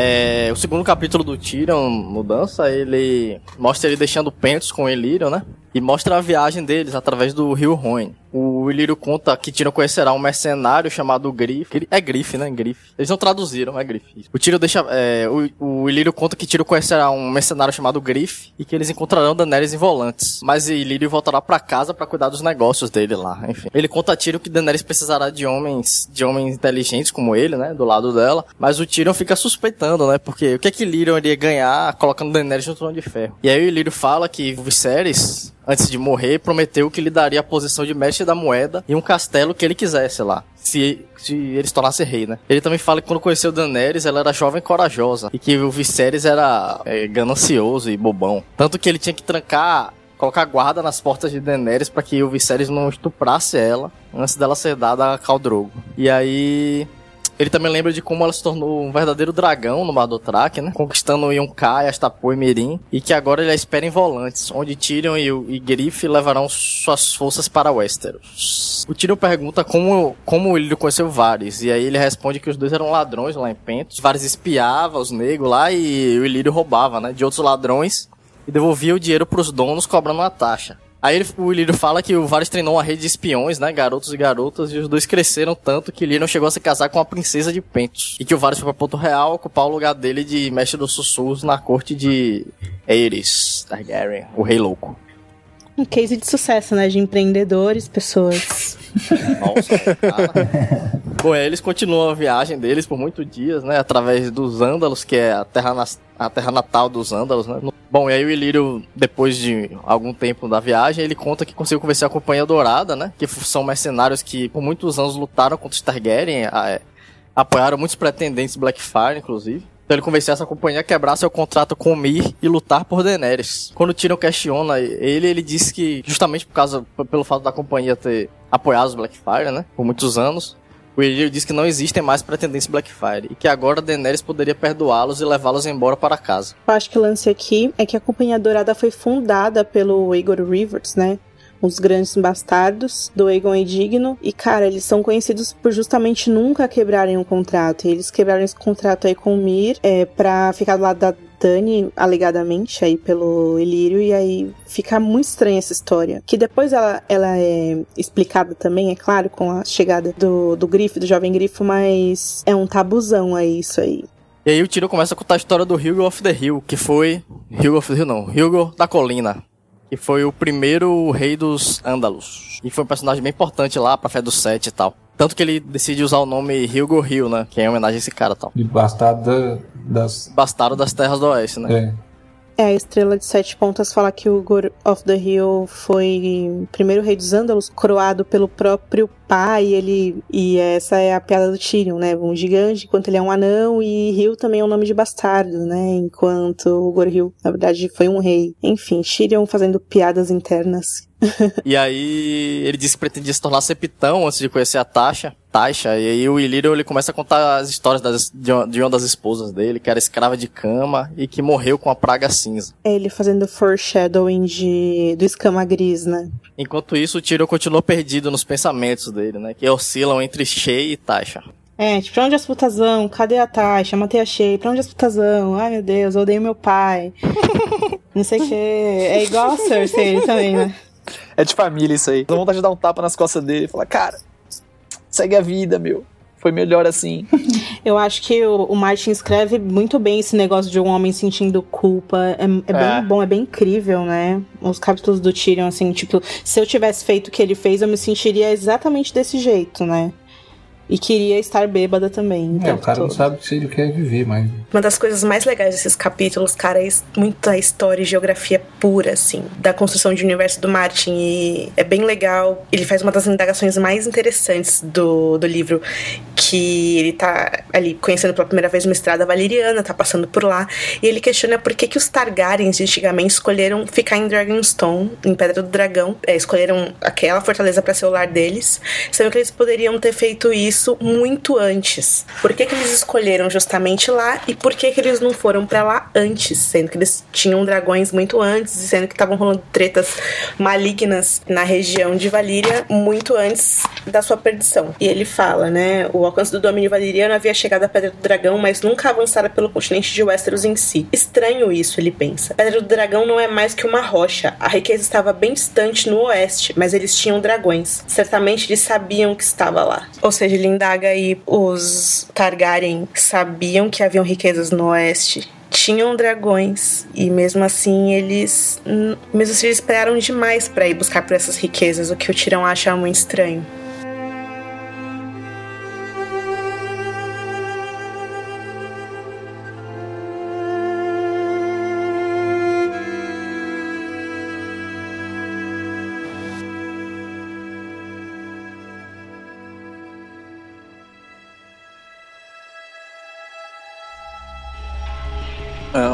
Speaker 2: É, o segundo capítulo do Tyrion, Mudança, ele mostra ele deixando Pentos com Illyrio, né? E mostra a viagem deles através do rio Rhône. O Ilírio conta que Tyrion conhecerá um mercenário chamado Griff. É Griff, né? Griff. Eles não traduziram, é Griff. O Tyrion deixa... É, o, o Ilírio conta que Tyrion conhecerá um mercenário chamado Griff e que eles encontrarão Daenerys em Volantes. Mas Ilírio voltará para casa para cuidar dos negócios dele lá, enfim. Ele conta a Tyrion que Daenerys precisará de homens de homens inteligentes como ele, né? Do lado dela. Mas o Tyrion fica suspeitando, né? Porque o que é que Ilírio iria ganhar colocando Daenerys no trono de ferro? E aí o Ilírio fala que Viserys antes de morrer, prometeu que lhe daria a posição de mestre da moeda e um castelo que ele quisesse lá. Se, se ele se tornasse rei, né? Ele também fala que quando conheceu Daenerys, ela era jovem e corajosa. E que o Viserys era é, ganancioso e bobão. Tanto que ele tinha que trancar colocar guarda nas portas de Daenerys para que o Viserys não estuprasse ela antes dela ser dada a Khal Drogo. E aí ele também lembra de como ela se tornou um verdadeiro dragão no Mar do né? Conquistando Yonkai, Astapor e Mirim. E que agora ele a espera em Volantes, onde Tyrion e, e Griff levarão suas forças para Westeros. O Tyrion pergunta como, como ele conheceu Varys. E aí ele responde que os dois eram ladrões lá em Pentos. Varys espiava os negros lá e o Ilírio roubava, né? De outros ladrões. E devolvia o dinheiro para os donos cobrando uma taxa. Aí ele, o Lírio fala que o Varys treinou uma rede de espiões, né? Garotos e garotas, e os dois cresceram tanto que Lírio chegou a se casar com a princesa de Pentos. E que o Varys foi pra Porto Real ocupar o lugar dele de mestre dos sussurros na corte de Aerys Targaryen, o Rei Louco.
Speaker 1: Um case de sucesso, né? De empreendedores, pessoas.
Speaker 2: Nossa, cara. Bom, eles continuam a viagem deles por muitos dias, né? Através dos Ândalos, que é a terra, a terra natal dos Ândalos, né? Bom, e aí o Ilírio, depois de algum tempo da viagem, ele conta que conseguiu convencer a Companhia Dourada, né? Que são mercenários que por muitos anos lutaram contra os Targaryen, é, apoiaram muitos pretendentes Blackfire, inclusive. Então ele convenceu essa companhia a quebrar seu contrato com o Mir e lutar por Daenerys. Quando Tyrion questiona ele, ele disse que justamente por causa, pelo fato da companhia ter apoiado os Blackfire, né, por muitos anos, o Ilírio diz que não existem mais pretendentes Blackfire e que agora Daenerys poderia perdoá-los e levá-los embora para casa.
Speaker 1: Eu acho que o lance aqui é que a Companhia Dourada foi fundada pelo Aegor Rivers, né? Os grandes bastardos do Aegon Indigno. E, cara, eles são conhecidos por justamente nunca quebrarem um contrato. E eles quebraram esse contrato aí com o Mir é, pra ficar do lado da Dani, alegadamente, aí pelo Ilírio, e aí fica muito estranha essa história. Que depois ela, ela é explicada também, é claro, com a chegada do, do Grifo, do jovem Grifo, mas é um tabuzão aí isso aí.
Speaker 2: E aí o Tiro começa a contar a história do Hugo of the Hill, que foi... Hugo of the Hill não, Hugo da Colina, que foi o primeiro rei dos Ândalos. E foi um personagem bem importante lá pra fé do Sete e tal. Tanto que ele decide usar o nome Hugo Hill, né? Que é em homenagem a esse cara tal.
Speaker 3: De bastardo da- das.
Speaker 2: Bastardo das Terras do Oeste, né?
Speaker 3: É.
Speaker 1: É, a estrela de sete pontas fala que o Gor of the Hill foi primeiro rei dos Ândalos, coroado pelo próprio pai, ele e essa é a piada do Tyrion, né? Um gigante, enquanto ele é um anão, e Hill também é um nome de bastardo, né? Enquanto o Gor Hill, na verdade, foi um rei. Enfim, Tyrion fazendo piadas internas.
Speaker 2: E aí ele disse que pretendia se tornar septão antes de conhecer a Tasha. Tasha, e aí o Illyrio ele começa a contar as histórias das- de, uma, de uma das esposas dele, que era escrava de cama e que morreu com a praga cinza.
Speaker 1: É ele fazendo foreshadowing de, do escama gris, né?
Speaker 2: Enquanto isso, o Tyrion continua perdido nos pensamentos dele, né? Que oscilam entre Shay e Tasha.
Speaker 1: É, tipo, pra onde as putas vão? Cadê a Tasha? Matei a Shea. Pra onde as putas vão? Ai, meu Deus, eu odeio meu pai. Não sei o que. É igual a Cersei também, né?
Speaker 4: É de família isso aí. Dá vontade de dar um tapa nas costas dele e falar, cara, segue a vida, meu. Foi melhor assim.
Speaker 1: Eu acho que o, o Martin escreve muito bem esse negócio de um homem sentindo culpa. É, é bem
Speaker 4: É.
Speaker 1: bom, é bem incrível, né? Os capítulos do Tyrion, assim, tipo, se eu tivesse feito o que ele fez, eu me sentiria exatamente desse jeito, né? E queria estar bêbada também. o
Speaker 3: É, o cara não
Speaker 1: todo.
Speaker 3: sabe o que ele quer viver, mas.
Speaker 6: Uma das coisas mais legais desses capítulos, cara, é muita história e geografia pura, assim, da construção de universo do Martin. E é bem legal. Ele faz uma das indagações mais interessantes do, do livro, que ele tá ali conhecendo pela primeira vez uma estrada valeriana, tá passando por lá. E ele questiona por que, que os Targaryens de antigamente escolheram ficar em Dragonstone, em Pedra do Dragão. É, escolheram aquela fortaleza para ser o lar deles, sendo que eles poderiam ter feito isso muito antes. Por que, que eles escolheram justamente lá e por que, que eles não foram pra lá antes, sendo que eles tinham dragões muito antes, sendo que estavam rolando tretas malignas na região de Valíria muito antes da sua perdição. E ele fala, né, o alcance do domínio valiriano havia chegado à Pedra do Dragão, mas nunca avançara pelo continente de Westeros em si. Estranho isso, ele pensa. Pedra do Dragão não é mais que uma rocha. A riqueza estava bem distante no oeste, mas eles tinham dragões. Certamente eles sabiam que estava lá. Ou seja, ele indaga aí os Targaryen sabiam que haviam riquezas no oeste. Tinham dragões e mesmo assim eles, mesmo assim eles esperaram demais para ir buscar por essas riquezas, o que o Tirão acha muito estranho.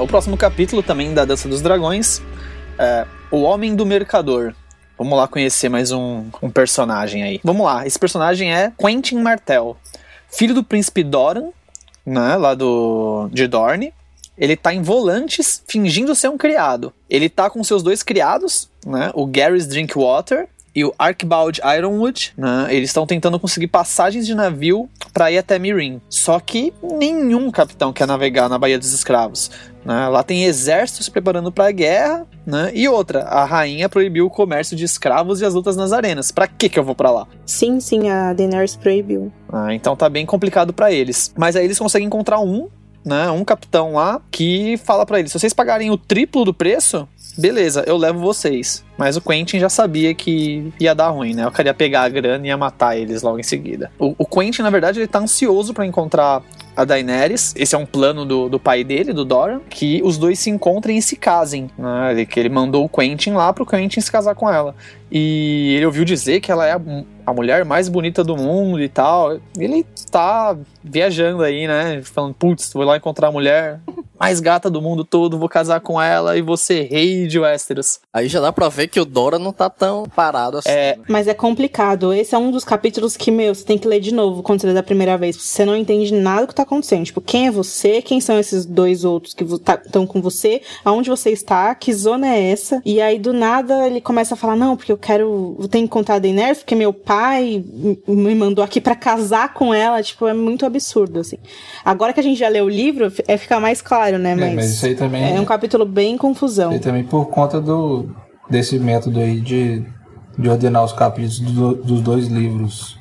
Speaker 4: O próximo capítulo também da Dança dos Dragões é O Homem do Mercador. Vamos lá conhecer mais um, um personagem aí. Vamos lá, esse personagem é Quentin Martel, filho do príncipe Doran, né, lá do de Dorne. Ele tá em volantes fingindo ser um criado. Ele tá com seus dois criados, né, o Garrys Drinkwater e o Archibald Ironwood, né, eles estão tentando conseguir passagens de navio para ir até Meereen. Só que nenhum capitão quer navegar na Baía dos Escravos. Né? Lá tem exércitos se preparando para a guerra, né? E outra, a rainha proibiu o comércio de escravos e as lutas nas arenas. Pra que que eu vou para lá?
Speaker 1: Sim, sim, a Daenerys proibiu.
Speaker 4: Ah, então tá bem complicado para eles. Mas aí eles conseguem encontrar um, né, um capitão lá que fala para eles: se vocês pagarem o triplo do preço, beleza, eu levo vocês. Mas o Quentin já sabia que ia dar ruim, né? Eu queria pegar a grana e ia matar eles logo em seguida. O, o Quentin, na verdade, ele tá ansioso para encontrar a Daenerys. Esse é um plano do, do pai dele, do Doran, que os dois se encontrem e se casem. Né? Ele, que ele mandou o Quentin lá pro Quentin se casar com ela. E ele ouviu dizer que ela é a, mulher mais bonita do mundo e tal. Ele tá viajando aí, né? Falando, putz, vou lá encontrar a mulher mais gata do mundo todo, vou casar com ela e vou ser rei de Westeros.
Speaker 2: Aí já dá pra ver que o Dora não tá tão parado assim.
Speaker 4: É.
Speaker 2: né?
Speaker 1: Mas é complicado. Esse é um dos capítulos que, meu, você tem que ler de novo quando você lê da primeira vez. Você não entende nada do que tá acontecendo. Tipo, quem é você? Quem são esses dois outros que estão com você? Aonde você está? Que zona é essa? E aí, do nada, ele começa a falar: Não, porque eu quero. Eu tenho que encontrar a Daenerys, porque meu pai m- me mandou aqui pra casar com ela. Tipo, é muito absurdo, assim. Agora que a gente já leu o livro, é ficar mais claro, né?
Speaker 3: É,
Speaker 1: Mas,
Speaker 3: mas isso aí também
Speaker 1: é um capítulo bem confusão.
Speaker 3: E também por conta do, desse método aí de, de ordenar os capítulos do- dos dois livros.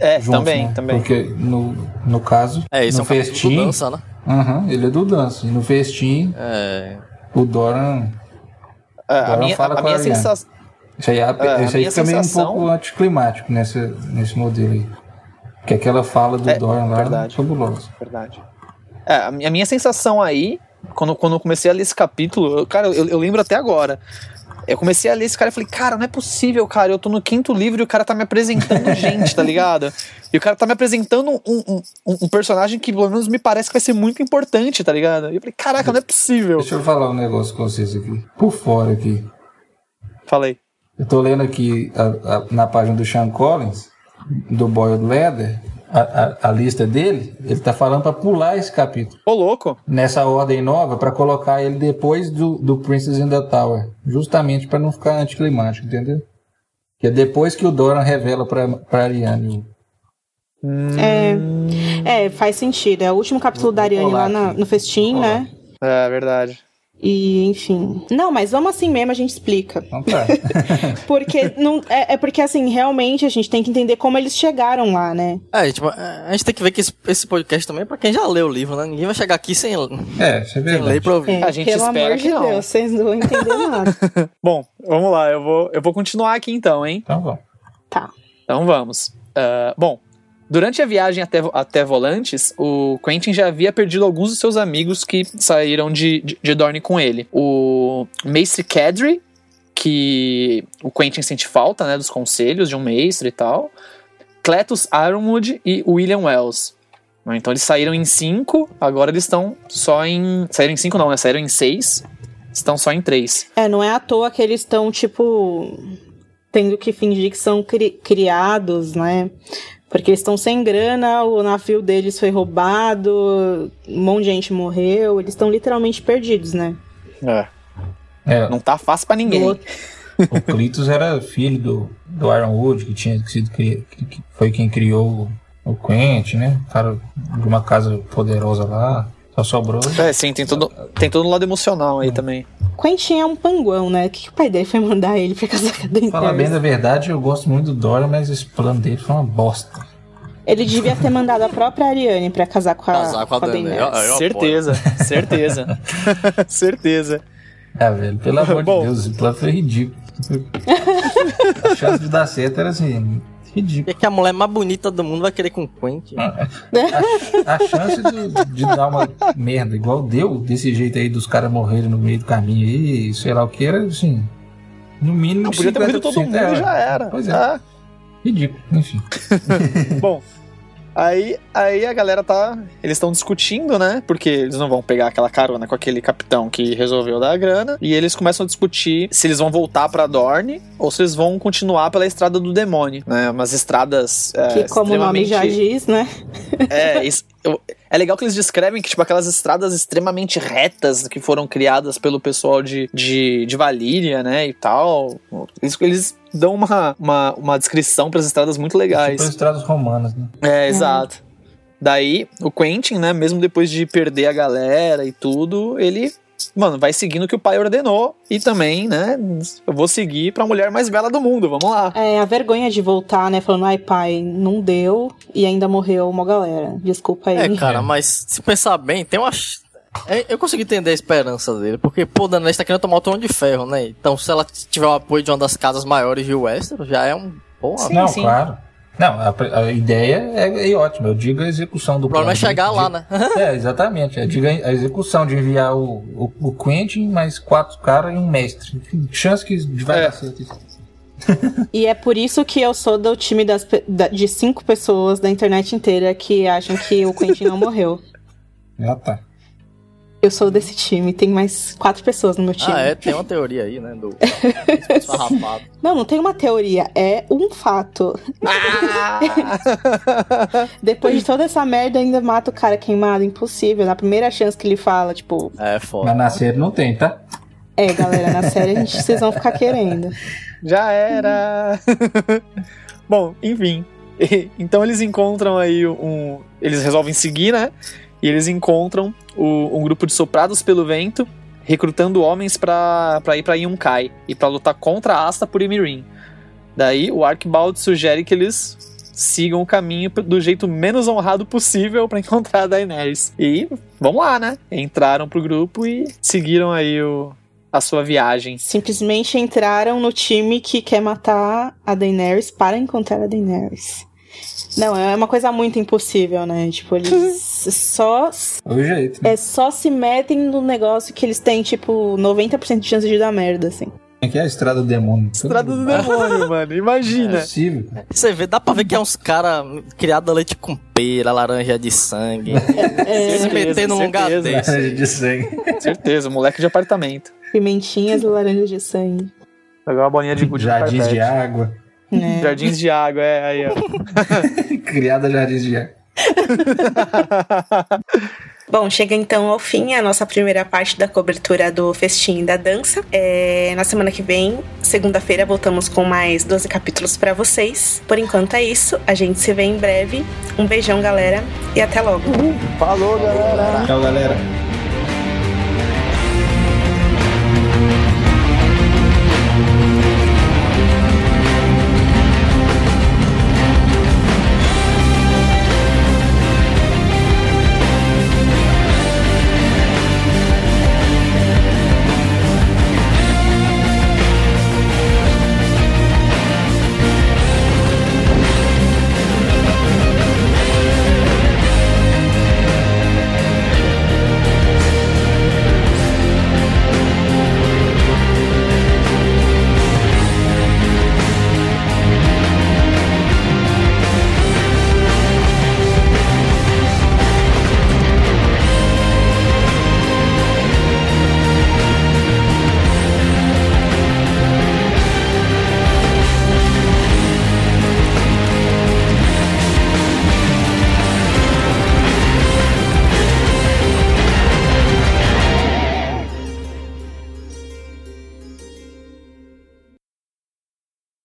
Speaker 4: É,
Speaker 3: juntos,
Speaker 4: também,
Speaker 3: né?
Speaker 4: também.
Speaker 3: Porque no, no caso,
Speaker 2: É, isso é
Speaker 3: no
Speaker 2: um capítulo
Speaker 3: festim.
Speaker 2: do dança, né?
Speaker 3: Aham, ele é do dança. E no festim,
Speaker 2: É.
Speaker 3: o Doran.
Speaker 4: É, a
Speaker 3: Agora
Speaker 4: minha,
Speaker 3: fala
Speaker 4: a
Speaker 3: com
Speaker 4: minha
Speaker 3: a Ariana.
Speaker 4: sensação.
Speaker 3: Isso aí, é-
Speaker 4: a
Speaker 3: isso aí
Speaker 4: minha
Speaker 3: fica meio um
Speaker 4: sensação-
Speaker 3: pouco anticlimático nesse, nesse modelo aí. Que aquela fala do
Speaker 4: É,
Speaker 3: Dorian lá
Speaker 4: verdade.
Speaker 3: é fabulosa.
Speaker 4: Verdade. É, a mi- a minha sensação aí, quando, quando eu comecei a ler esse capítulo, eu- cara, eu, eu lembro até agora. Eu comecei a ler esse cara e falei, cara, não é possível, cara. Eu tô no quinto livro e o cara tá me apresentando gente, tá ligado? E o cara tá me apresentando um, um, um- um personagem que, pelo menos, me parece que vai ser muito importante, tá ligado? E eu falei, caraca, não é possível.
Speaker 3: Deixa eu falar um negócio com vocês aqui. Por fora aqui.
Speaker 4: Falei.
Speaker 3: Eu tô lendo aqui a- a- na página do Sean Collins, do Boiled Leather, a, a- a lista dele. Ele tá falando pra pular esse capítulo.
Speaker 4: Ô, louco.
Speaker 3: Nessa ordem nova, pra colocar ele depois do, do Princess in the Tower. Justamente pra não ficar anticlimático, entendeu? Que é depois que o Doran revela pra, pra Ariane. o-
Speaker 1: É, é, faz sentido. É o último capítulo da Ariane lá na- no festim,
Speaker 3: Olá.
Speaker 1: né?
Speaker 4: É verdade.
Speaker 1: E, enfim. Não, mas vamos assim mesmo, a gente explica.
Speaker 3: Então tá.
Speaker 1: Porque não, é, é porque, assim, realmente a gente tem que entender como eles chegaram lá, né?
Speaker 2: É, tipo, a gente tem que ver que esse, esse podcast também é pra quem já leu o livro, né? Ninguém vai chegar aqui sem,
Speaker 3: é, é
Speaker 2: sem ler pra ouvir.
Speaker 1: É,
Speaker 4: A gente
Speaker 1: pelo
Speaker 4: espera
Speaker 1: amor
Speaker 4: que
Speaker 1: de
Speaker 4: não.
Speaker 1: Deus, vocês não vão entender nada.
Speaker 4: Bom, vamos lá. Eu vou, eu vou continuar aqui então, hein?
Speaker 3: Então vamos.
Speaker 1: Tá.
Speaker 4: Então vamos. Ah, bom, durante a viagem até, até Volantes, o Quentin já havia perdido alguns dos seus amigos que saíram de, de, de Dorne com ele. O Mace Cadry, que o Quentin sente falta, né, dos conselhos de um mestre e tal. Cletus Ironwood e William Wells. Né, Então eles saíram em cinco, agora eles estão só em... Saíram em cinco não, né? Saíram em seis, estão só em três.
Speaker 1: É, não é à toa que eles estão, tipo, tendo que fingir que são cri- criados, né? Porque eles estão sem grana, o navio deles foi roubado, um monte de gente morreu, eles estão literalmente perdidos, né?
Speaker 4: É.
Speaker 3: É,
Speaker 4: Não tá fácil pra ninguém.
Speaker 1: Outro-
Speaker 3: o Clitus era filho do, do Ironwood, que tinha sido que, que foi quem criou o, o Quentin, né? Cara de uma casa poderosa lá. Só sobrou.
Speaker 4: É, sim, tem todo, tem todo um lado emocional aí também.
Speaker 1: Quentin é um panguão, né? O que, que o pai dele foi mandar ele pra casar com a Daenerys?
Speaker 3: Falar bem da verdade, eu gosto muito do Dora, mas esse plano dele foi uma bosta.
Speaker 1: Ele devia ter mandado a própria Ariane pra casar com a,
Speaker 2: Casar com a Daenerys.
Speaker 1: Daenerys.
Speaker 2: Eu apoio.
Speaker 4: certeza, certeza. certeza.
Speaker 3: Ah, velho, pelo amor
Speaker 4: Bom.
Speaker 3: de Deus, esse plano foi ridículo. a chance de dar certo era assim, Ridículo.
Speaker 2: que, que a mulher mais bonita do mundo vai querer com o Quentin?
Speaker 3: A chance de, de dar uma merda igual deu, desse jeito aí, dos caras morrerem no meio do caminho aí, sei lá o que, era assim. No mínimo.
Speaker 4: Não podia ter morrido todo
Speaker 3: 50%,
Speaker 4: mundo
Speaker 3: é,
Speaker 4: e já era.
Speaker 3: Pois é.
Speaker 4: Ah,
Speaker 3: Ridículo, enfim.
Speaker 4: bom, aí, aí a galera tá. Eles estão discutindo, né? Porque eles não vão pegar aquela carona com aquele capitão que resolveu dar a grana. E eles começam a discutir se eles vão voltar pra Dorne ou se eles vão continuar pela estrada do demônio, né? Umas estradas. é,
Speaker 1: Que, como o nome já diz, né?
Speaker 4: É, isso, eu- é legal que eles descrevem que, tipo, aquelas estradas extremamente retas que foram criadas pelo pessoal de, de, de Valíria, né, e tal. Eles, eles dão uma, uma, uma descrição para as estradas muito legais.
Speaker 3: Tipo as estradas romanas, né?
Speaker 4: É, exato. Daí, o Quentin, né, mesmo depois de perder a galera e tudo, ele, mano, vai seguindo o que o pai ordenou e também, né, eu vou seguir pra mulher mais bela do mundo, vamos lá.
Speaker 1: É a vergonha de voltar, né? Falando, ai pai, não deu e ainda morreu uma galera. Desculpa aí.
Speaker 2: É, cara, mas se pensar bem, tem uma. É, Eu consegui entender a esperança dele, porque, pô, Daenerys tá querendo tomar o trono de ferro, né? Então, se ela tiver o apoio de uma das casas maiores de Westeros, já é um. Pô,
Speaker 4: Sim,
Speaker 3: não,
Speaker 4: sim.
Speaker 3: claro. Não, a, a ideia é, é ótima. Eu digo a execução do
Speaker 2: o problema é
Speaker 3: plano de-
Speaker 2: chegar
Speaker 3: de-
Speaker 2: lá, né?
Speaker 3: É, exatamente. Eu digo a execução de enviar o, o, o Quentin, mais quatro caras e um mestre. Enfim, chance que vai
Speaker 4: É.
Speaker 3: dar certo isso.
Speaker 1: E é por isso que eu sou do time das, da- de cinco pessoas da internet inteira que acham que o Quentin não morreu.
Speaker 3: Já tá.
Speaker 1: Eu sou desse time, tem mais quatro pessoas no meu time.
Speaker 2: Ah, é, tem uma teoria aí, né? Do.
Speaker 1: Não, não tem uma teoria, é um fato. Depois de toda essa merda, ainda mata o cara queimado, impossível. Na primeira chance que ele fala, tipo,
Speaker 2: É, foda.
Speaker 3: Mas na série não tem, tá?
Speaker 1: é, galera, na série a gente, vocês vão ficar querendo.
Speaker 4: Já era! Bom, enfim. Então eles encontram aí um. Eles resolvem seguir, né? E eles encontram o- um grupo de soprados pelo vento, recrutando homens pra ir pra Yunkai e pra lutar contra a Asta por Emirim. Daí o Archibald sugere que eles sigam o caminho do jeito menos honrado possível pra encontrar a Daenerys. E vamos lá, né? Entraram pro grupo e seguiram aí o, a sua viagem.
Speaker 1: Simplesmente entraram no time que quer matar a Daenerys para encontrar a Daenerys. Não, é uma coisa muito impossível, né? Tipo, eles só.
Speaker 3: É o jeito. Né?
Speaker 1: É só se metem no negócio que eles têm, tipo, 90% de chance de dar merda, assim.
Speaker 3: É que é a estrada do demônio.
Speaker 4: Estrada do demônio, mano. Imagina.
Speaker 3: É possível.
Speaker 2: Você vê, dá pra ver que é uns caras criados a leite com pera, laranja de sangue.
Speaker 1: É,
Speaker 2: se meter num lugar
Speaker 4: certeza.
Speaker 2: desse.
Speaker 3: Laranja de sangue.
Speaker 4: Certeza, moleque de apartamento.
Speaker 1: pimentinhas e laranjas de sangue.
Speaker 4: Pegar uma bolinha de gude
Speaker 3: Jardins de água.
Speaker 1: Né?
Speaker 4: Jardins de água, é aí, ó.
Speaker 3: Criada jardins de água.
Speaker 6: Bom, chega então ao fim a nossa primeira parte da cobertura do Festim da Dança. É, na semana que vem, segunda-feira, voltamos com mais 12 capítulos pra vocês. Por enquanto é isso, a gente se vê em breve. Um beijão, galera, e até logo.
Speaker 4: Falou, galera.
Speaker 3: Tchau, galera.